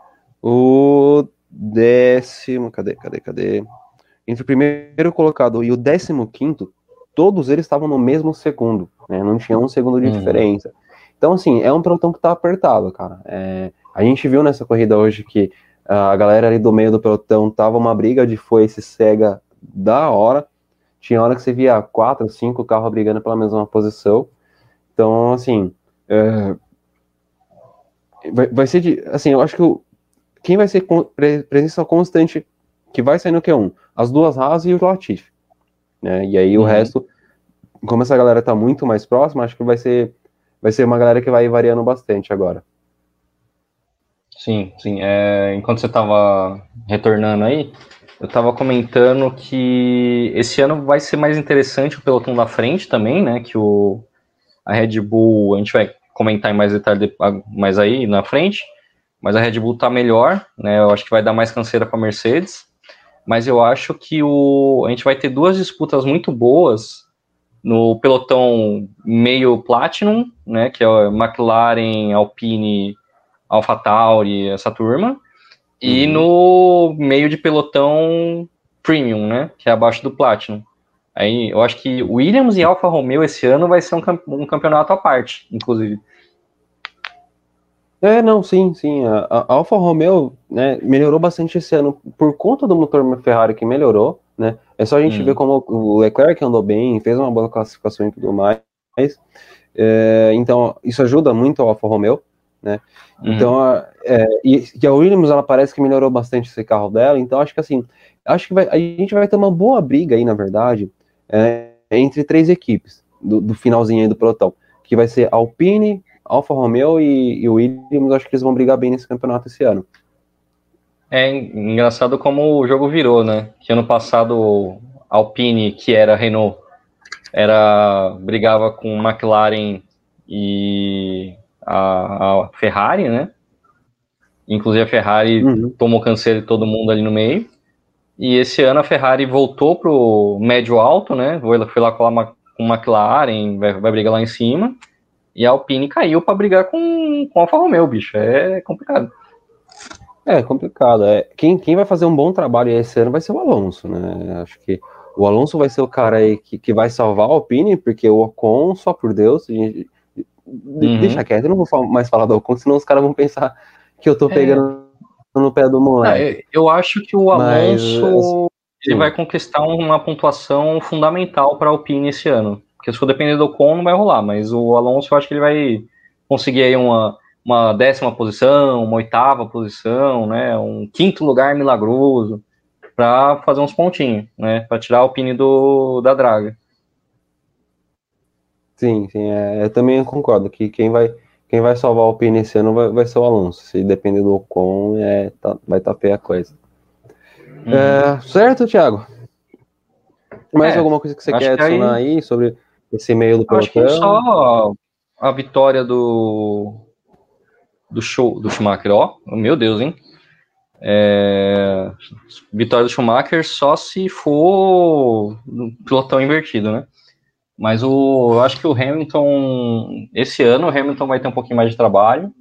o décimo. Cadê, cadê, cadê? Entre o primeiro colocado e o décimo quinto, todos eles estavam no mesmo segundo, né? Não tinha um segundo de uhum. diferença. Então, assim, é um pelotão que tá apertado, cara. É, a gente viu nessa corrida hoje que a galera ali do meio do pelotão tava uma briga de foice cega da hora. Tinha hora que você via quatro, cinco carros brigando pela mesma posição. Então, assim, é, vai, vai, ser de, assim, eu acho que o, quem vai ser com, presença constante que vai sair no Q1? As duas Haas e o Latifi, né? E aí uhum. o resto, como essa galera tá muito mais próxima, acho que vai ser vai ser uma galera que vai variando bastante agora. Sim, sim. É, enquanto você estava retornando aí, eu estava comentando que esse ano vai ser mais interessante o pelotão da frente também, né? Que o, a Red Bull, a gente vai comentar em mais detalhe mais aí na frente, mas a Red Bull tá melhor, né? Eu acho que vai dar mais canseira para a Mercedes, mas eu acho que o, a gente vai ter duas disputas muito boas no pelotão meio Platinum, né? Que é McLaren, Alpine, AlphaTauri, essa turma e uhum. no meio de pelotão premium, né? Que é abaixo do Platinum. Aí eu acho que Williams e Alfa Romeo esse ano vai ser um, um campeonato à parte, inclusive. É, não, sim, sim. A, a Alfa Romeo né, melhorou bastante esse ano por conta do motor Ferrari que melhorou, né? É só a gente hum. ver como o Leclerc andou bem, fez uma boa classificação e tudo mais. É, então, isso ajuda muito a Alfa Romeo né? Uhum. Então, é, e, e, a Williams, ela parece que melhorou bastante esse carro dela, então acho que assim, acho que vai, a gente vai ter uma boa briga aí, na verdade, é, entre três equipes do, do, finalzinho aí do pelotão, que vai ser Alpine, Alfa Romeo e, e Williams, acho que eles vão brigar bem nesse campeonato esse ano. É engraçado como o jogo virou, né? Que ano passado Alpine, que era Renault, era brigava com McLaren e a, a Ferrari, né? Inclusive a Ferrari uhum. tomou canseiro de todo mundo ali no meio. E esse ano a Ferrari voltou pro médio alto, né? Foi lá com a McLaren, vai, vai brigar lá em cima. E a Alpine caiu para brigar com, com a Alfa Romeo, bicho. É complicado. É complicado. É, quem, quem vai fazer um bom trabalho esse ano vai ser o Alonso, né? Acho que o Alonso vai ser o cara aí que, que vai salvar a Alpine, porque o Ocon, só por Deus, gente, uhum. deixa quieto, eu não vou mais falar do Ocon, senão os caras vão pensar que eu tô é. pegando é. no pé do moleque. eu acho que o Alonso Mas, ele vai conquistar uma pontuação fundamental para a Alpine esse ano. Porque se for depender do Ocon, não vai rolar, mas o Alonso eu acho que ele vai conseguir aí uma, uma décima posição, uma oitava posição, né, um quinto lugar milagroso para fazer uns pontinhos, né? Para tirar o pine do, da draga. Sim, sim, é, eu também concordo que quem vai, quem vai salvar o pine esse ano vai, vai ser o Alonso. Se depender do Ocon, é, tá, vai estar tá feia a coisa. Uhum. É, certo, Thiago? Mais é, alguma coisa que você quer que adicionar aí... aí... sobre esse meio do pelotão? Acho que só a vitória do do show do Schumacher, ó, meu Deus, hein? É, vitória do Schumacher só se for no pilotão invertido, né? Mas o, eu acho que o Hamilton, esse ano, o Hamilton vai ter um pouquinho mais de trabalho,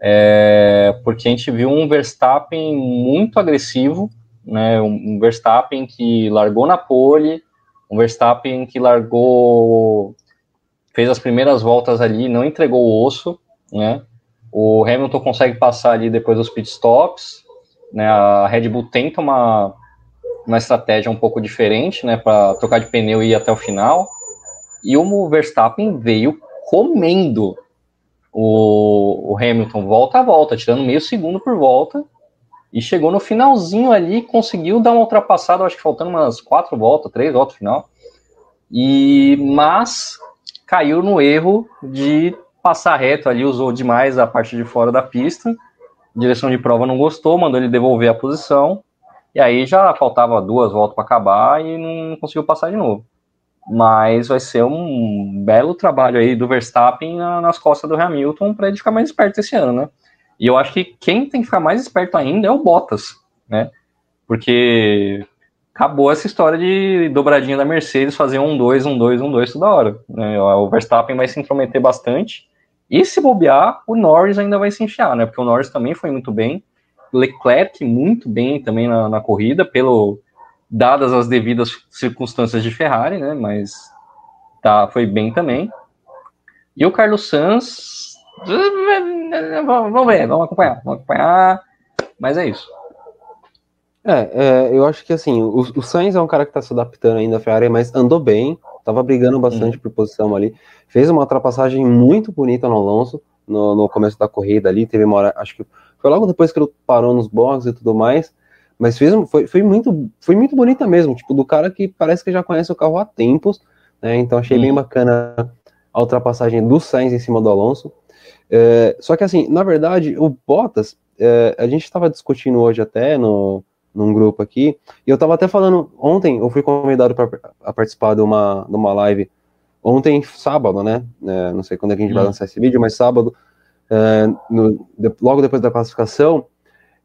é, porque a gente viu um Verstappen muito agressivo, né? Um Verstappen que largou na pole, um Verstappen que largou, fez as primeiras voltas ali, não entregou o osso, né? O Hamilton consegue passar ali depois dos pitstops, né, a Red Bull tenta uma, uma estratégia um pouco diferente, né, para trocar de pneu e ir até o final. E o Verstappen veio comendo o, o Hamilton volta a volta, tirando meio segundo por volta. E chegou no finalzinho ali, conseguiu dar uma ultrapassada, acho que faltando umas quatro voltas, três voltas final. E mas caiu no erro de passar reto ali, usou demais a parte de fora da pista direção de prova não gostou, mandou ele devolver a posição, e aí já faltava duas voltas para acabar e não conseguiu passar de novo. Mas vai ser um belo trabalho aí do Verstappen nas costas do Hamilton para ele ficar mais esperto esse ano, né? E eu acho que quem tem que ficar mais esperto ainda é o Bottas, né? Porque acabou essa história de dobradinha da Mercedes fazer um dois, um dois, um dois toda hora. Né? O Verstappen vai se intrometer bastante e se bobear, o Norris ainda vai se enfiar, né? Porque o Norris também foi muito bem. Leclerc muito bem também na, na corrida, pelo dadas as devidas circunstâncias de Ferrari, né? Mas tá, foi bem também. E o Carlos Sanz, vamos ver, vamos acompanhar, vamos acompanhar. Mas é isso. É, é eu acho que assim, o, o Sainz é um cara que tá se adaptando ainda à Ferrari, mas andou bem, tava brigando bastante uhum. por posição ali. Fez uma ultrapassagem muito bonita no Alonso no, no, começo da corrida ali. Teve uma hora, acho que foi logo depois que ele parou nos boxes e tudo mais. Mas fez, foi, foi, muito, foi muito bonita mesmo, tipo, do cara que parece que já conhece o carro há tempos, né? Então achei uhum. bem bacana a ultrapassagem do Sainz em cima do Alonso. É, só que assim, na verdade, o Bottas, é, a gente estava discutindo hoje até no, num grupo aqui. E eu tava até falando, ontem eu fui convidado para participar de uma, de uma live, ontem, sábado, né? É, não sei quando é que a gente vai lançar esse vídeo, mas sábado, é, no, de, logo depois da classificação,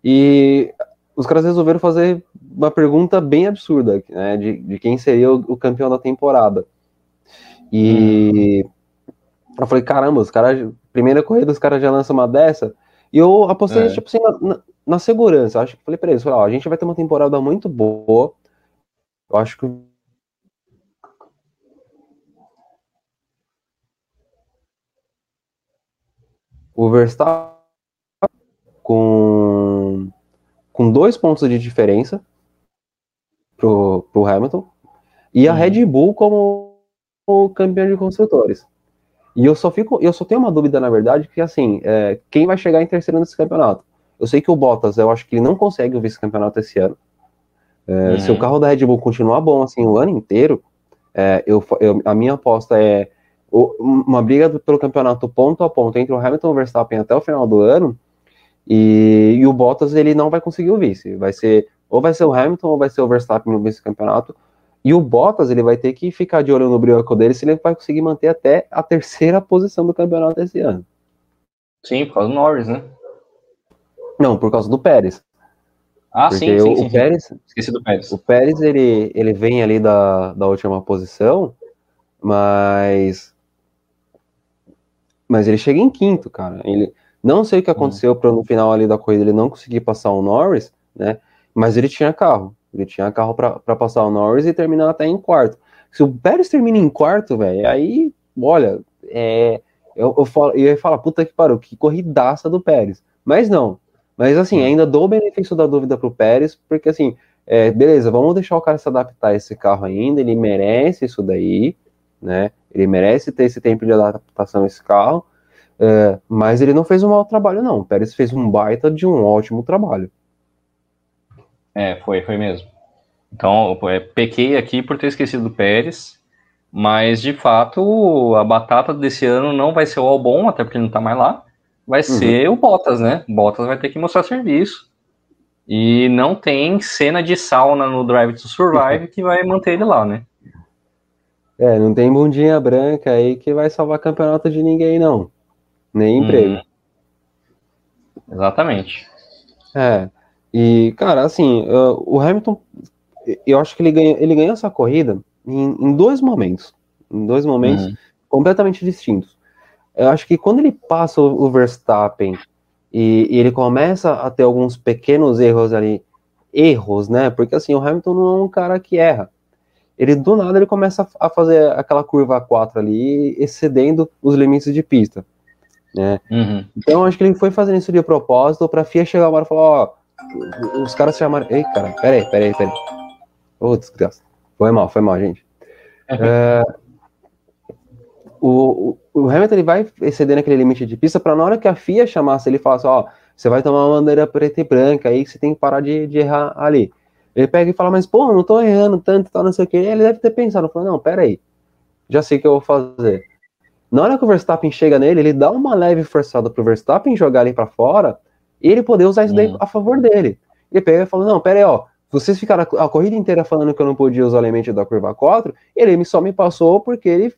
e os caras resolveram fazer uma pergunta bem absurda, né? De, de quem seria o, o campeão da temporada. E eu falei, caramba, os caras, primeira corrida, os caras já lançam uma dessa. E eu apostei, é. tipo assim, na, na segurança, acho que falei para eles, falei, ó, a gente vai ter uma temporada muito boa. Eu acho que o Verstappen com, com dois pontos de diferença pro, pro Hamilton e a uhum. Red Bull como o campeão de construtores. E eu só fico, eu só tenho uma dúvida na verdade que assim, é, quem vai chegar em terceiro nesse campeonato? Eu sei que o Bottas, eu acho que ele não consegue o vice-campeonato esse ano. É, uhum. Se o carro da Red Bull continuar bom assim o ano inteiro, é, eu, eu, a minha aposta é uma briga pelo campeonato ponto a ponto entre o Hamilton e o Verstappen até o final do ano. E, e, o Bottas ele não vai conseguir o vice. Vai ser ou vai ser o Hamilton ou vai ser o Verstappen no vice-campeonato. E o Bottas ele vai ter que ficar de olho no brioco dele se ele vai conseguir manter até a terceira posição do campeonato esse ano. Sim, por causa do Norris, né? Não, por causa do Pérez. Ah, sim, sim, o, sim, Pérez, Esqueci do Pérez. O Pérez, ele, ele vem ali da, da última posição, mas mas ele chega em quinto, cara. Ele não sei o que aconteceu para no final ali da corrida ele não conseguir passar o Norris, né? Mas ele tinha carro. Ele tinha carro para passar o Norris e terminar até em quarto. Se o Pérez termina em quarto, velho, aí, olha, é, eu, eu, falo, eu ia falar, puta que pariu, que corridaça do Pérez. Mas não. Mas assim, ainda dou o benefício da dúvida pro Pérez, porque assim, é, beleza, vamos deixar o cara se adaptar a esse carro ainda, ele merece isso daí, né? Ele merece ter esse tempo de adaptação a esse carro, é, mas ele não fez um mau trabalho, não. O Pérez fez um baita de um ótimo trabalho. É, foi, foi mesmo. Então, é, pequei aqui por ter esquecido do Pérez, mas de fato a batata desse ano não vai ser o Albon, até porque ele não tá mais lá, vai uhum. ser o Bottas, né? O Bottas vai ter que mostrar serviço. E não tem cena de sauna no Drive to Survive que vai manter ele lá, né? É, não tem bundinha branca aí que vai salvar campeonato de ninguém, não. Nem emprego. Hum. Exatamente. É. E, cara, assim, uh, o Hamilton, eu acho que ele ganhou, ele ganhou essa corrida em, em dois momentos. Em dois momentos uhum. completamente distintos. Eu acho que quando ele passa o, o Verstappen e, e, ele começa a ter alguns pequenos erros ali, erros, né? Porque assim, o Hamilton não é um cara que erra ele do nada ele começa a fazer aquela curva 4 ali, excedendo os limites de pista. Né? Uhum. Então acho que ele foi fazendo isso de propósito para a FIA chegar agora e falar, ó, os caras chamaram. Ei, cara, peraí, peraí, peraí. Ô, oh, desgraça. Foi mal, foi mal, gente. Uhum. É, o, o Hamilton ele vai excedendo aquele limite de pista para na hora que a FIA chamasse, ele falasse, ó, você vai tomar uma bandeira preta e branca aí que você tem que parar de, de errar ali. Ele pega e fala, mas pô, não tô errando tanto, tal, não sei o que. Ele deve ter pensado, falou, não, pera aí, já sei o que eu vou fazer. Na hora que o Verstappen chega nele, ele dá uma leve forçada pro Verstappen jogar ele para fora e ele poder usar isso daí hum. a favor dele. Ele pega e fala, não, pera aí, ó, vocês ficaram a, a corrida inteira falando que eu não podia usar o elemento da curva 4, ele só me passou porque ele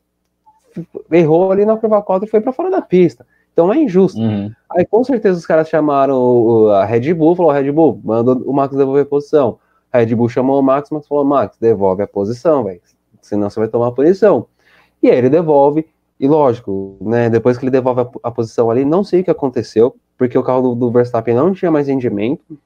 errou ali na curva 4 e foi para fora da pista. Então é injusto. Uhum. Aí com certeza os caras chamaram a Red Bull, falou, Red Bull, manda o Max devolver a posição. A Red Bull chamou o Max, mas falou: Max, devolve a posição, velho. Senão você vai tomar a posição. E aí ele devolve, e lógico, né? Depois que ele devolve a, a posição ali, não sei o que aconteceu, porque o carro do, do Verstappen não tinha mais rendimento.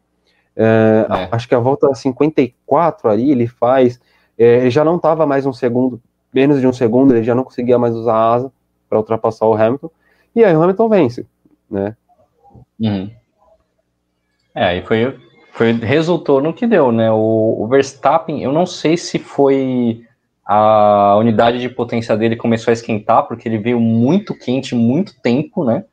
É, é. Acho que a volta 54 ali ele faz. É, ele já não estava mais um segundo, menos de um segundo, ele já não conseguia mais usar a asa para ultrapassar o Hamilton. E aí o Hamilton vence, né? Uhum. É, aí foi foi, resultou no que deu, né? O, o, Verstappen, eu não sei se foi a unidade de potência dele começou a esquentar, porque ele veio muito quente, muito tempo, né?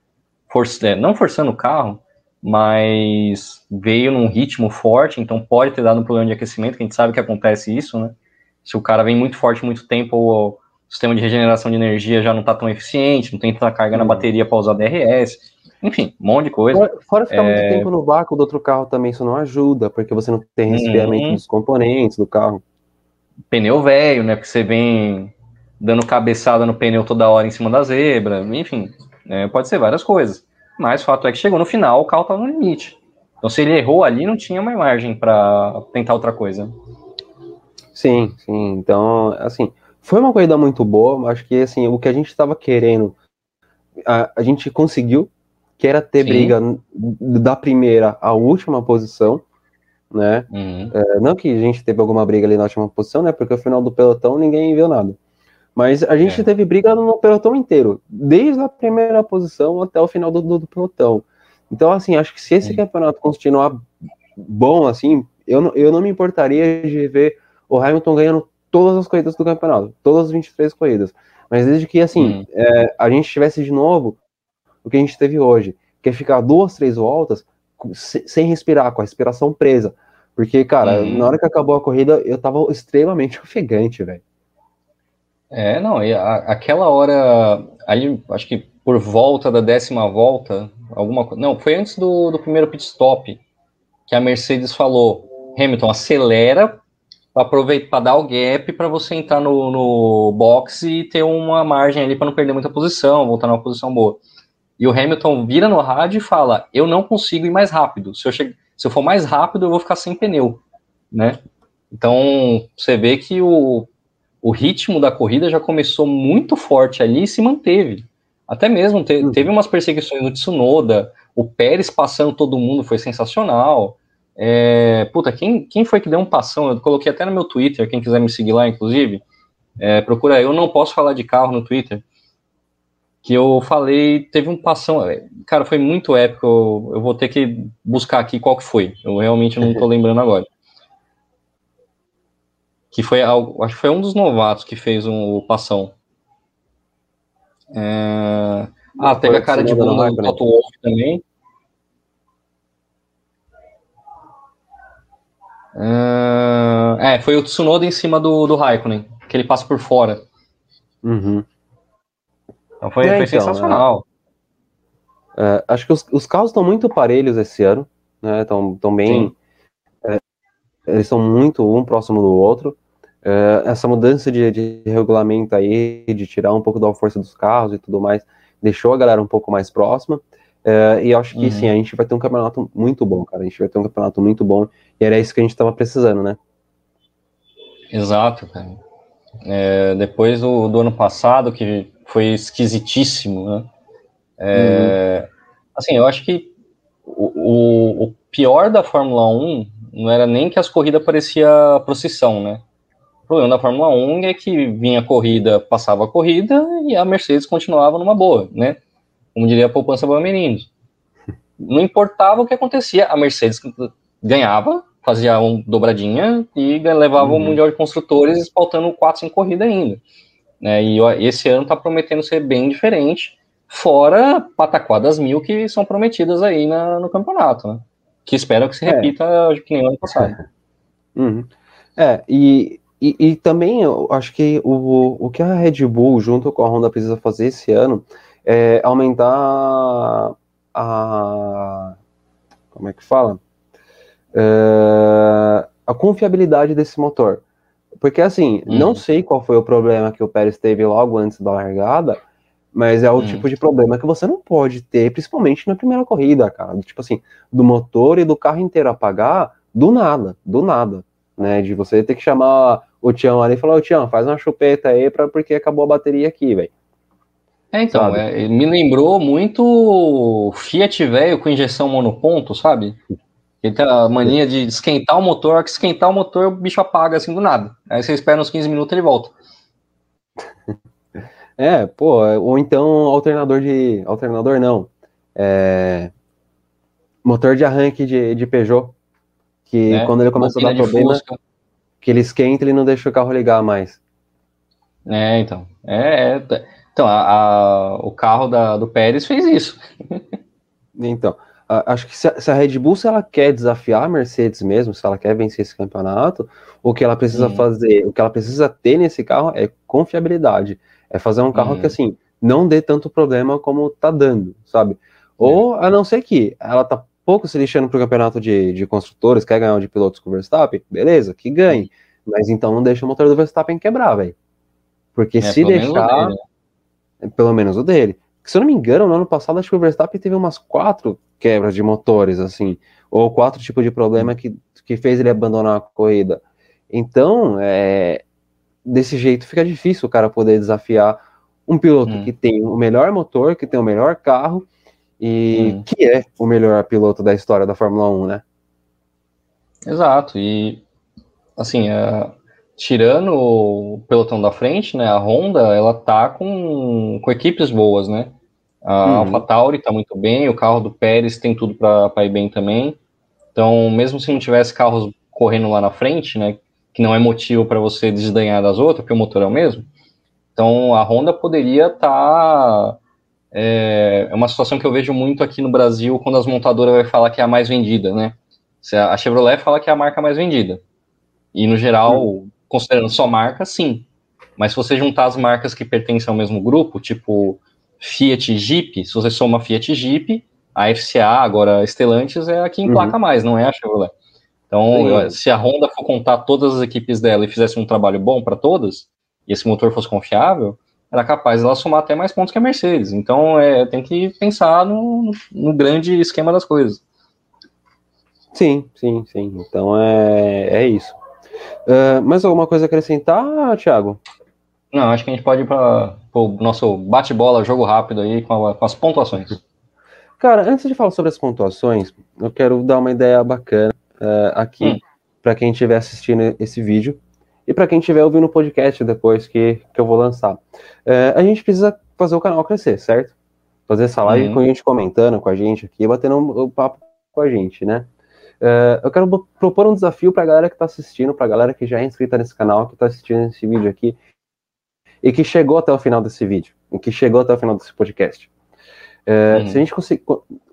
Força, é, não forçando o carro, mas veio num ritmo forte, então pode ter dado um problema de aquecimento, que a gente sabe que acontece isso, né? Se o cara vem muito forte muito tempo, o sistema de regeneração de energia já não está tão eficiente, não tem tanta carga na uhum. bateria para usar DRS. Enfim, um monte de coisa. Fora, fora ficar é... muito tempo no vácuo do outro carro também, isso não ajuda, porque você não tem resfriamento uhum. dos componentes do carro. Pneu velho, né? Porque você vem dando cabeçada no pneu toda hora em cima da zebra, enfim, né, pode ser várias coisas. Mas o fato é que chegou no final, o carro estava no limite. Então, se ele errou ali, não tinha mais margem para tentar outra coisa. Sim, sim. Então, assim, foi uma corrida muito boa. Acho que assim, o que a gente estava querendo, a, a gente conseguiu que era ter Sim. briga da primeira à última posição, né? Uhum. É, não que a gente teve alguma briga ali na última posição, né? Porque no final do pelotão ninguém viu nada. Mas a gente é. teve briga no pelotão inteiro, desde a primeira posição até o final do, do, do pelotão. Então, assim, acho que se esse campeonato continuar bom, assim, eu não, eu não me importaria de ver o Hamilton ganhando todas as corridas do campeonato, todas as 23 corridas. Mas desde que, assim, uhum. é, a gente tivesse de novo o que a gente teve hoje, que é ficar duas, três voltas sem respirar, com a respiração presa. Porque, cara, uhum. na hora que acabou a corrida, eu tava extremamente ofegante, velho. É, não, e a, aquela hora, ali, acho que por volta da décima volta, alguma coisa. Não, foi antes do, do primeiro pit stop que a Mercedes falou: Hamilton, acelera para dar o gap para você entrar no, no box e ter uma margem ali para não perder muita posição, voltar numa posição boa. E o Hamilton vira no rádio e fala: Eu não consigo ir mais rápido. Se eu, che se eu for mais rápido, eu vou ficar sem pneu, né? Então, você vê que o, o ritmo da corrida já começou muito forte ali e se manteve. Até mesmo te, uhum. teve umas perseguições no Tsunoda, o Pérez passando todo mundo foi sensacional. É, puta, quem, quem foi que deu um passão? Eu coloquei até no meu Twitter, quem quiser me seguir lá, inclusive. É, procura Eu Não Posso Falar de Carro no Twitter. Que eu falei, teve um passão. É, cara, foi muito épico. Eu, eu vou ter que buscar aqui qual que foi. Eu realmente não tô lembrando agora. Que foi, acho que foi um dos novatos que fez um, o passão. É... Ah, teve a cara de bunda do Toto Wolff também. Uh, é, foi o Tsunoda em cima do, do Raikkonen, que ele passa por fora. Uhum. Então foi, é, foi então, sensacional. É, é, acho que os, os carros estão muito parelhos esse ano, né? Estão tão bem. É, eles estão muito um próximo do outro. Uh, essa mudança de, de, regulamento aí, de tirar um pouco da força dos carros e tudo mais, deixou a galera um pouco mais próxima. Uh, e acho que uhum. sim, a gente vai ter um campeonato muito bom, cara. A gente vai ter um campeonato muito bom. E era isso que a gente estava precisando, né? Exato, cara. É, depois do, do, ano passado, que foi esquisitíssimo, né? É, uhum. Assim, eu acho que o, o, o pior da Fórmula 1 não era nem que as corridas parecia procissão, né? problema da Fórmula 1 é que vinha a corrida, passava a corrida e a Mercedes continuava numa boa, né? Como diria a poupança boa meninos. Não importava o que acontecia, a Mercedes ganhava, fazia um dobradinha e levava uhum. o Mundial de Construtores faltando 4, 5 corridas ainda. Né? E esse ano está prometendo ser bem diferente, fora pataquadas mil que são prometidas aí na, no campeonato, né? Que espero que se é. repita é. que nem o ano passado. Uhum. É, e e, e, também eu acho que o, o que a Red Bull, junto com a Honda, precisa fazer esse ano é aumentar a. Como é que fala? É, a confiabilidade desse motor. Porque, assim, uhum. não sei qual foi o problema que o Pérez teve logo antes da largada, mas é o uhum. tipo de problema que você não pode ter, principalmente na primeira corrida, cara. Tipo assim, do motor e do carro inteiro apagar do nada, do nada. Né, de você ter que chamar o Tião ali e falou, ô Tião, faz uma chupeta aí pra, porque acabou a bateria aqui, velho. É, então, é, me lembrou muito Fiat velho com injeção monoponto, sabe? Ele tem a mania de esquentar o motor, que esquentar o motor, o bicho apaga assim do nada. Aí você espera uns 15 minutos e ele volta. É, pô, ou então alternador de. Alternador não. É, motor de arranque de, de Peugeot. Que é, quando ele começa a dar problema. Fusca que ele esquenta, ele não deixa o carro ligar mais. É, então. É, é então, a, a, o carro da, do Pérez fez isso. então, acho que se a, se a, Red Bull, se ela quer desafiar a Mercedes mesmo, se ela quer vencer esse campeonato, o que ela precisa hum. fazer, o que ela precisa ter nesse carro é confiabilidade. É fazer um carro hum. que, assim, não dê tanto problema como tá dando, sabe? Ou, a não ser que ela tá pouco se lixando pro campeonato de, de construtores, quer ganhar o de pilotos com o Verstappen, beleza, que ganhe. Mas então não deixa o motor do Verstappen quebrar, velho. Porque é, se deixar. Menos é, pelo menos o dele. Se eu não me engano, no ano passado, acho que o Verstappen teve umas quatro quebras de motores, assim. Ou quatro tipos de problema que, que fez ele abandonar a corrida. Então, é, desse jeito fica difícil o cara poder desafiar um piloto hum. que tem o melhor motor, que tem o melhor carro e hum. que é o melhor piloto da história da Fórmula 1, né? Exato, e assim, é, tirando o pelotão da frente, né, a Honda, ela tá com, com equipes boas, né? A uhum. AlphaTauri tá muito bem, o carro do Pérez tem tudo para ir bem também. Então, mesmo se não tivesse carros correndo lá na frente, né, que não é motivo para você desdenhar das outras, porque o motor é o mesmo, então a Honda poderia estar tá é, é uma situação que eu vejo muito aqui no Brasil quando as montadoras vai falar que é a mais vendida, né? A Chevrolet fala que é a marca mais vendida. E no geral, hum. Considerando só marca, sim. Mas se você juntar as marcas que pertencem ao mesmo grupo, tipo Fiat e Jeep, se você soma Fiat e Jeep, a FCA, agora a Stellantis, é a que emplaca uhum. mais, não é a Chevrolet. Então, se a Honda for contar todas as equipes dela e fizesse um trabalho bom para todas, e esse motor fosse confiável, era capaz de ela somar até mais pontos que a Mercedes. Então é, tem que pensar no, no grande esquema das coisas. Sim, sim, sim. Então é, é isso. Uh, mais alguma coisa a acrescentar, Thiago? Não, acho que a gente pode ir para o nosso bate-bola, jogo rápido aí com, a, com, as pontuações. Cara, antes de falar sobre as pontuações, eu quero dar uma ideia bacana uh, aqui hum. para quem estiver assistindo esse vídeo e para quem estiver ouvindo o podcast depois que, que eu vou lançar. Uh, a gente precisa fazer o canal crescer, certo? Fazer essa live uhum. com a gente comentando com a gente aqui, batendo um, um papo com a gente, né? Uh, eu quero propor um desafio para a galera que está assistindo, para a galera que já é inscrita nesse canal, que está assistindo esse vídeo aqui e que chegou até o final desse vídeo, e que chegou até o final desse podcast. Uh, uhum. Se a gente conseguir,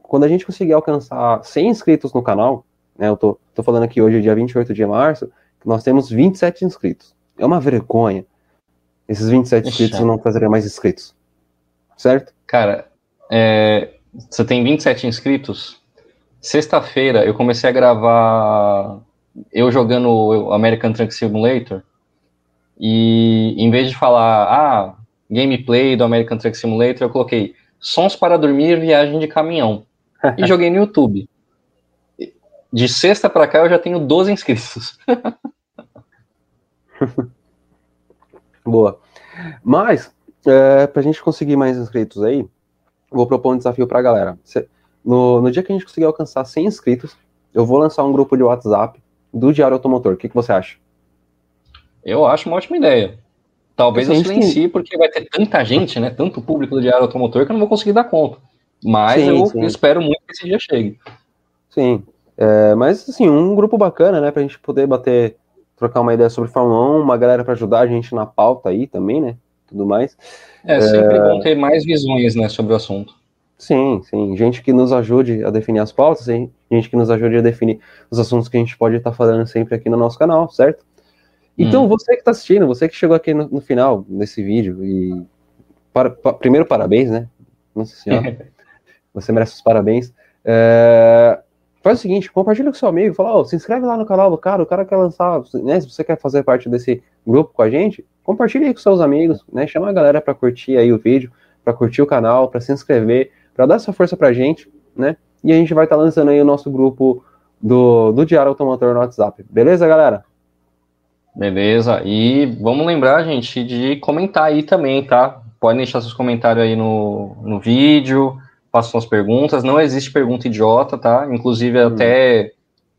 quando a gente conseguir alcançar 100 inscritos no canal, né, eu tô, tô falando aqui hoje, dia 28 de março, nós temos 27 inscritos. É uma vergonha esses 27 Ixi. inscritos não fazerem mais inscritos. Certo? Cara, é, você tem 27 inscritos. Sexta-feira eu comecei a gravar eu jogando o American Truck Simulator. E em vez de falar, ah, gameplay do American Truck Simulator, eu coloquei sons para dormir, viagem de caminhão. e joguei no YouTube. De sexta para cá eu já tenho 12 inscritos. Boa. Mas, é, para a gente conseguir mais inscritos aí, vou propor um desafio para a galera. No, no dia que a gente conseguir alcançar 100 inscritos, eu vou lançar um grupo de WhatsApp do Diário Automotor. O que, que você acha? Eu acho uma ótima ideia. Talvez eu silencie, tem... porque vai ter tanta gente, né? Tanto público do Diário Automotor que eu não vou conseguir dar conta. Mas sim, eu sim. espero muito que esse dia chegue. Sim. É, mas, assim, um grupo bacana, né? Pra gente poder bater, trocar uma ideia sobre Fórmula 1, uma galera para ajudar a gente na pauta aí também, né? Tudo mais. É, sempre é... bom ter mais visões, né, sobre o assunto. Sim, sim. Gente que nos ajude a definir as pautas, gente que nos ajude a definir os assuntos que a gente pode estar falando sempre aqui no nosso canal, certo? Então, hum. você que está assistindo, você que chegou aqui no, no final desse vídeo, e para, pa, primeiro, parabéns, né? Nossa Senhora, você merece os parabéns. É, faz o seguinte, compartilha com seu amigo, fala, oh, se inscreve lá no canal do cara, o cara quer lançar, né? Se você quer fazer parte desse grupo com a gente, compartilha aí com seus amigos, né? Chama a galera para curtir aí o vídeo, para curtir o canal, para se inscrever, para dar essa força pra gente, né? E a gente vai estar tá lançando aí o nosso grupo do, do Diário Automotor no WhatsApp. Beleza, galera? Beleza. E vamos lembrar, gente, de comentar aí também, tá? Podem deixar seus comentários aí no, no vídeo, façam as perguntas. Não existe pergunta idiota, tá? Inclusive, hum. até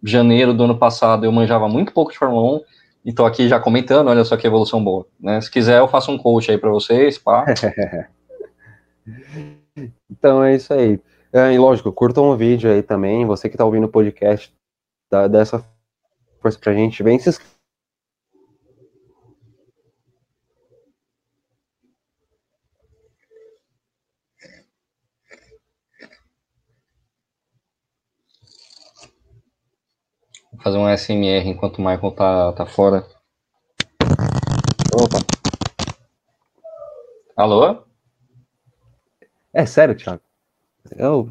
janeiro do ano passado eu manjava muito pouco de Fórmula 1 e tô aqui já comentando, olha só que evolução boa. Né? Se quiser, eu faço um coach aí para vocês, pá. então é isso aí. É, e lógico, curtam o vídeo aí também. Você que tá ouvindo o podcast, dá, dessa força pra gente. Vem se inscrever fazer um SMR enquanto o Michael tá, tá fora. Opa. Alô? É sério, Thiago? Eu...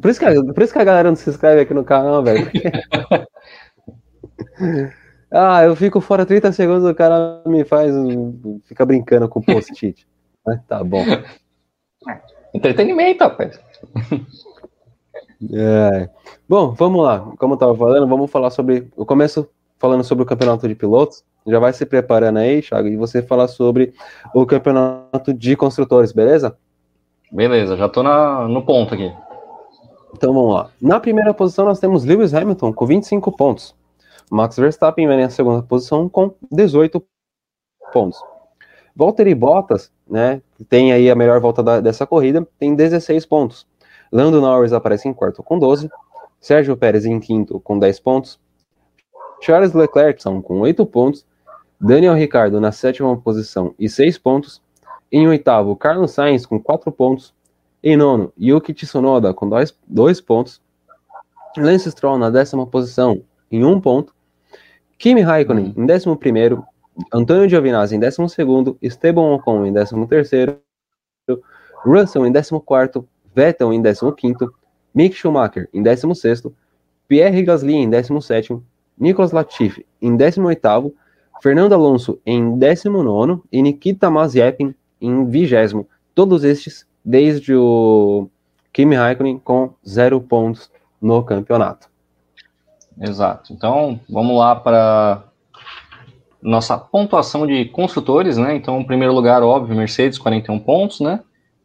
Por, isso que, por isso que a galera não se inscreve aqui no canal, velho. ah, eu fico fora 30 segundos, o cara me faz. Fica brincando com o post-it. Mas tá bom. Entretenimento, rapaz. É. Bom, vamos lá. Como eu estava falando, vamos falar sobre. Eu começo falando sobre o campeonato de pilotos. Já vai se preparando aí, Thiago, e você falar sobre o campeonato de construtores, beleza? Beleza, já estou no ponto aqui. Então vamos lá. Na primeira posição nós temos Lewis Hamilton com 25 pontos. Max Verstappen vem na segunda posição com 18 pontos. Valtteri Bottas, né, tem aí a melhor volta da, dessa corrida, tem 16 pontos. Lando Norris aparece em quarto com 12, Sérgio Pérez em quinto com 10 pontos, Charles Leclerc são com 8 pontos, Daniel Ricciardo na sétima posição e 6 pontos, em oitavo Carlos Sainz com 4 pontos, em nono Yuki Tsunoda com 2 pontos, Lance Stroll na décima posição em 1 um ponto, Kimi Raikkonen em décimo primeiro, Antônio Giovinazzi em décimo segundo, Esteban Ocon em décimo terceiro, Russell em décimo quarto, Vettel em 15º, Mick Schumacher em 16º, Pierre Gasly em 17º, Nicolas Latifi em 18º, Fernando Alonso em 19º e Nikita Mazepin em 20 Todos estes desde o Kimi Raikkonen com zero pontos no campeonato. Exato. Então, vamos lá para nossa pontuação de construtores, né? Então, em primeiro lugar, óbvio, Mercedes, 41 pontos, né?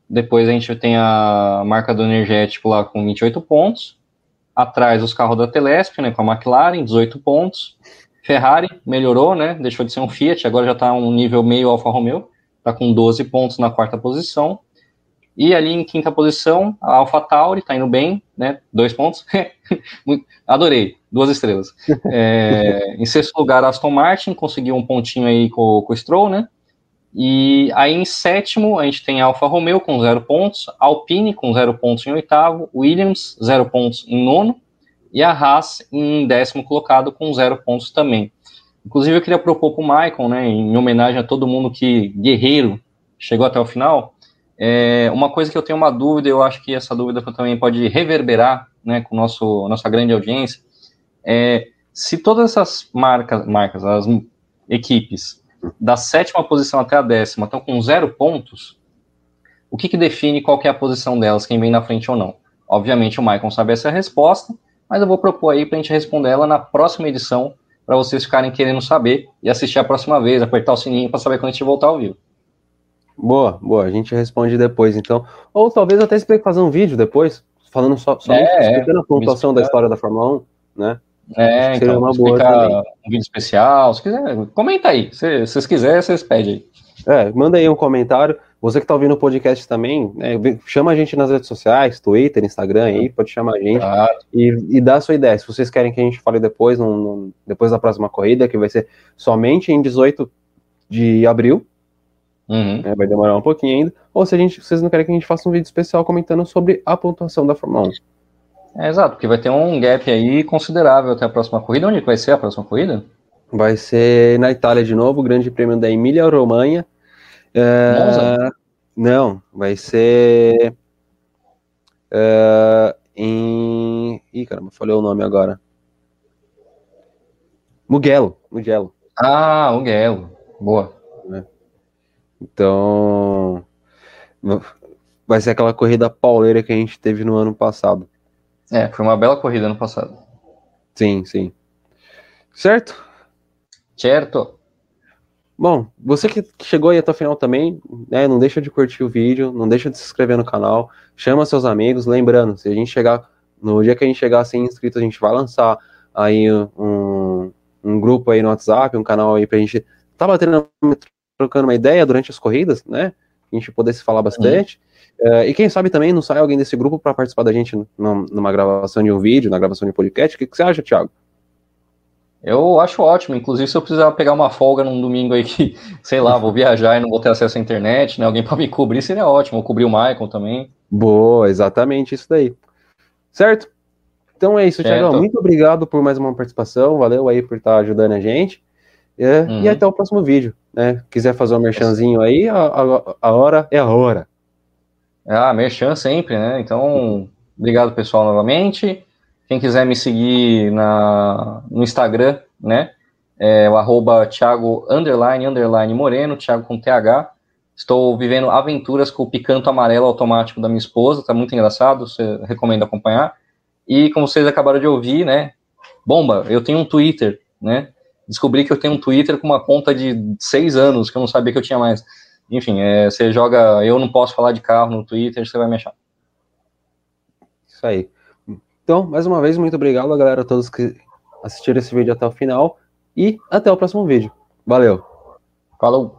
Depois a gente tem a marca do energético lá com 28 pontos. Atrás, os carros da Telesp, né? Com a McLaren, 18 pontos. Ferrari melhorou, né? Deixou de ser um Fiat, agora já está um nível meio Alfa Romeo. Está com 12 pontos na quarta posição. E ali em quinta posição, a Alpha Tauri está indo bem, né? Dois pontos. Adorei, duas estrelas. É, em sexto lugar, Aston Martin conseguiu um pontinho aí com, com o Stroll, né? E aí em sétimo, a gente tem Alfa Romeo com zero pontos, Alpine com zero pontos em oitavo, Williams, zero pontos em nono, e a Haas em décimo colocado com zero pontos também. Inclusive, eu queria propor para o Michael, né, em homenagem a todo mundo que, guerreiro, chegou até o final, é, uma coisa que eu tenho uma dúvida, eu acho que essa dúvida também pode reverberar né, com nosso, nossa grande audiência, é se todas essas marcas, marcas, as equipes, da sétima posição até a décima estão com zero pontos, o que, que define qual que é a posição delas, quem vem na frente ou não? Obviamente o Michael sabe essa resposta, mas eu vou propor aí para a gente responder ela na próxima edição, para vocês ficarem querendo saber e assistir a próxima vez, apertar o sininho para saber quando a gente voltar ao vivo. Boa, boa. A gente responde depois, então. Ou talvez até explique fazer um vídeo depois, falando só, só é, explicando a pontuação da história da Fórmula 1, né? É, então, uma boa um vídeo especial, se quiser, comenta aí. Se vocês quiserem, vocês pedem aí. É, manda aí um comentário. Você que está ouvindo o podcast também, né, chama a gente nas redes sociais, Twitter, Instagram aí, pode chamar a gente e, e dá a sua ideia. Se vocês querem que a gente fale depois, no, no, depois da próxima corrida, que vai ser somente em 18 de abril, Uhum. Né, vai demorar um pouquinho ainda. Ou se a gente, vocês não querem que a gente faça um vídeo especial comentando sobre a pontuação da Fórmula 1. É, exato, porque vai ter um gap aí considerável até a próxima corrida. Onde vai ser a próxima corrida? Vai ser na Itália de novo, o Grande Prêmio da Emília-Romanha. É... Não, vai ser é... em. Ih, caramba, falei o nome agora. Mugello, Mugello. Ah, Mugello. Boa. Então, vai ser aquela corrida pauleira que a gente teve no ano passado. É, foi uma bela corrida ano passado. Sim, sim. Certo? Certo. Bom, você que chegou aí até o final também, né, não deixa de curtir o vídeo, não deixa de se inscrever no canal, chama seus amigos, lembrando, se a gente chegar, no dia que a gente chegar a 100 inscritos, a gente vai lançar aí um, um grupo aí no WhatsApp, um canal aí pra gente tá batendo trocando uma ideia durante as corridas, né? A gente pudesse falar bastante. Uhum. Uh, e quem sabe também não sai alguém desse grupo para participar da gente numa gravação de um vídeo, na gravação de um podcast. O que, que você acha, Thiago? Eu acho ótimo, inclusive se eu precisar pegar uma folga num domingo aí que, sei lá, vou viajar e não vou ter acesso à internet, né? Alguém para me cobrir seria ótimo, ou cobrir o Michael também. Boa, exatamente isso daí. Certo? Então é isso, Thiago. Muito obrigado por mais uma participação, valeu aí por estar ajudando a gente. É, uhum. E até o próximo vídeo. Né? Quiser fazer um merchanzinho aí, a, a, a hora é a hora. Ah, merchan sempre, né? Então, obrigado pessoal novamente. Quem quiser me seguir na, no Instagram, né? É o arroba Thiago underline, underline Moreno, Thiago com TH. Estou vivendo aventuras com o picanto amarelo automático da minha esposa, tá muito engraçado, você recomendo acompanhar. E como vocês acabaram de ouvir, né? Bomba, eu tenho um Twitter, né? descobri que eu tenho um Twitter com uma conta de seis anos, que eu não sabia que eu tinha mais. Enfim, é, você joga Eu Não Posso Falar de Carro no Twitter, você vai me achar. Isso aí. Então, mais uma vez, muito obrigado, galera, a todos que assistiram esse vídeo até o final. E até o próximo vídeo. Valeu. Falou.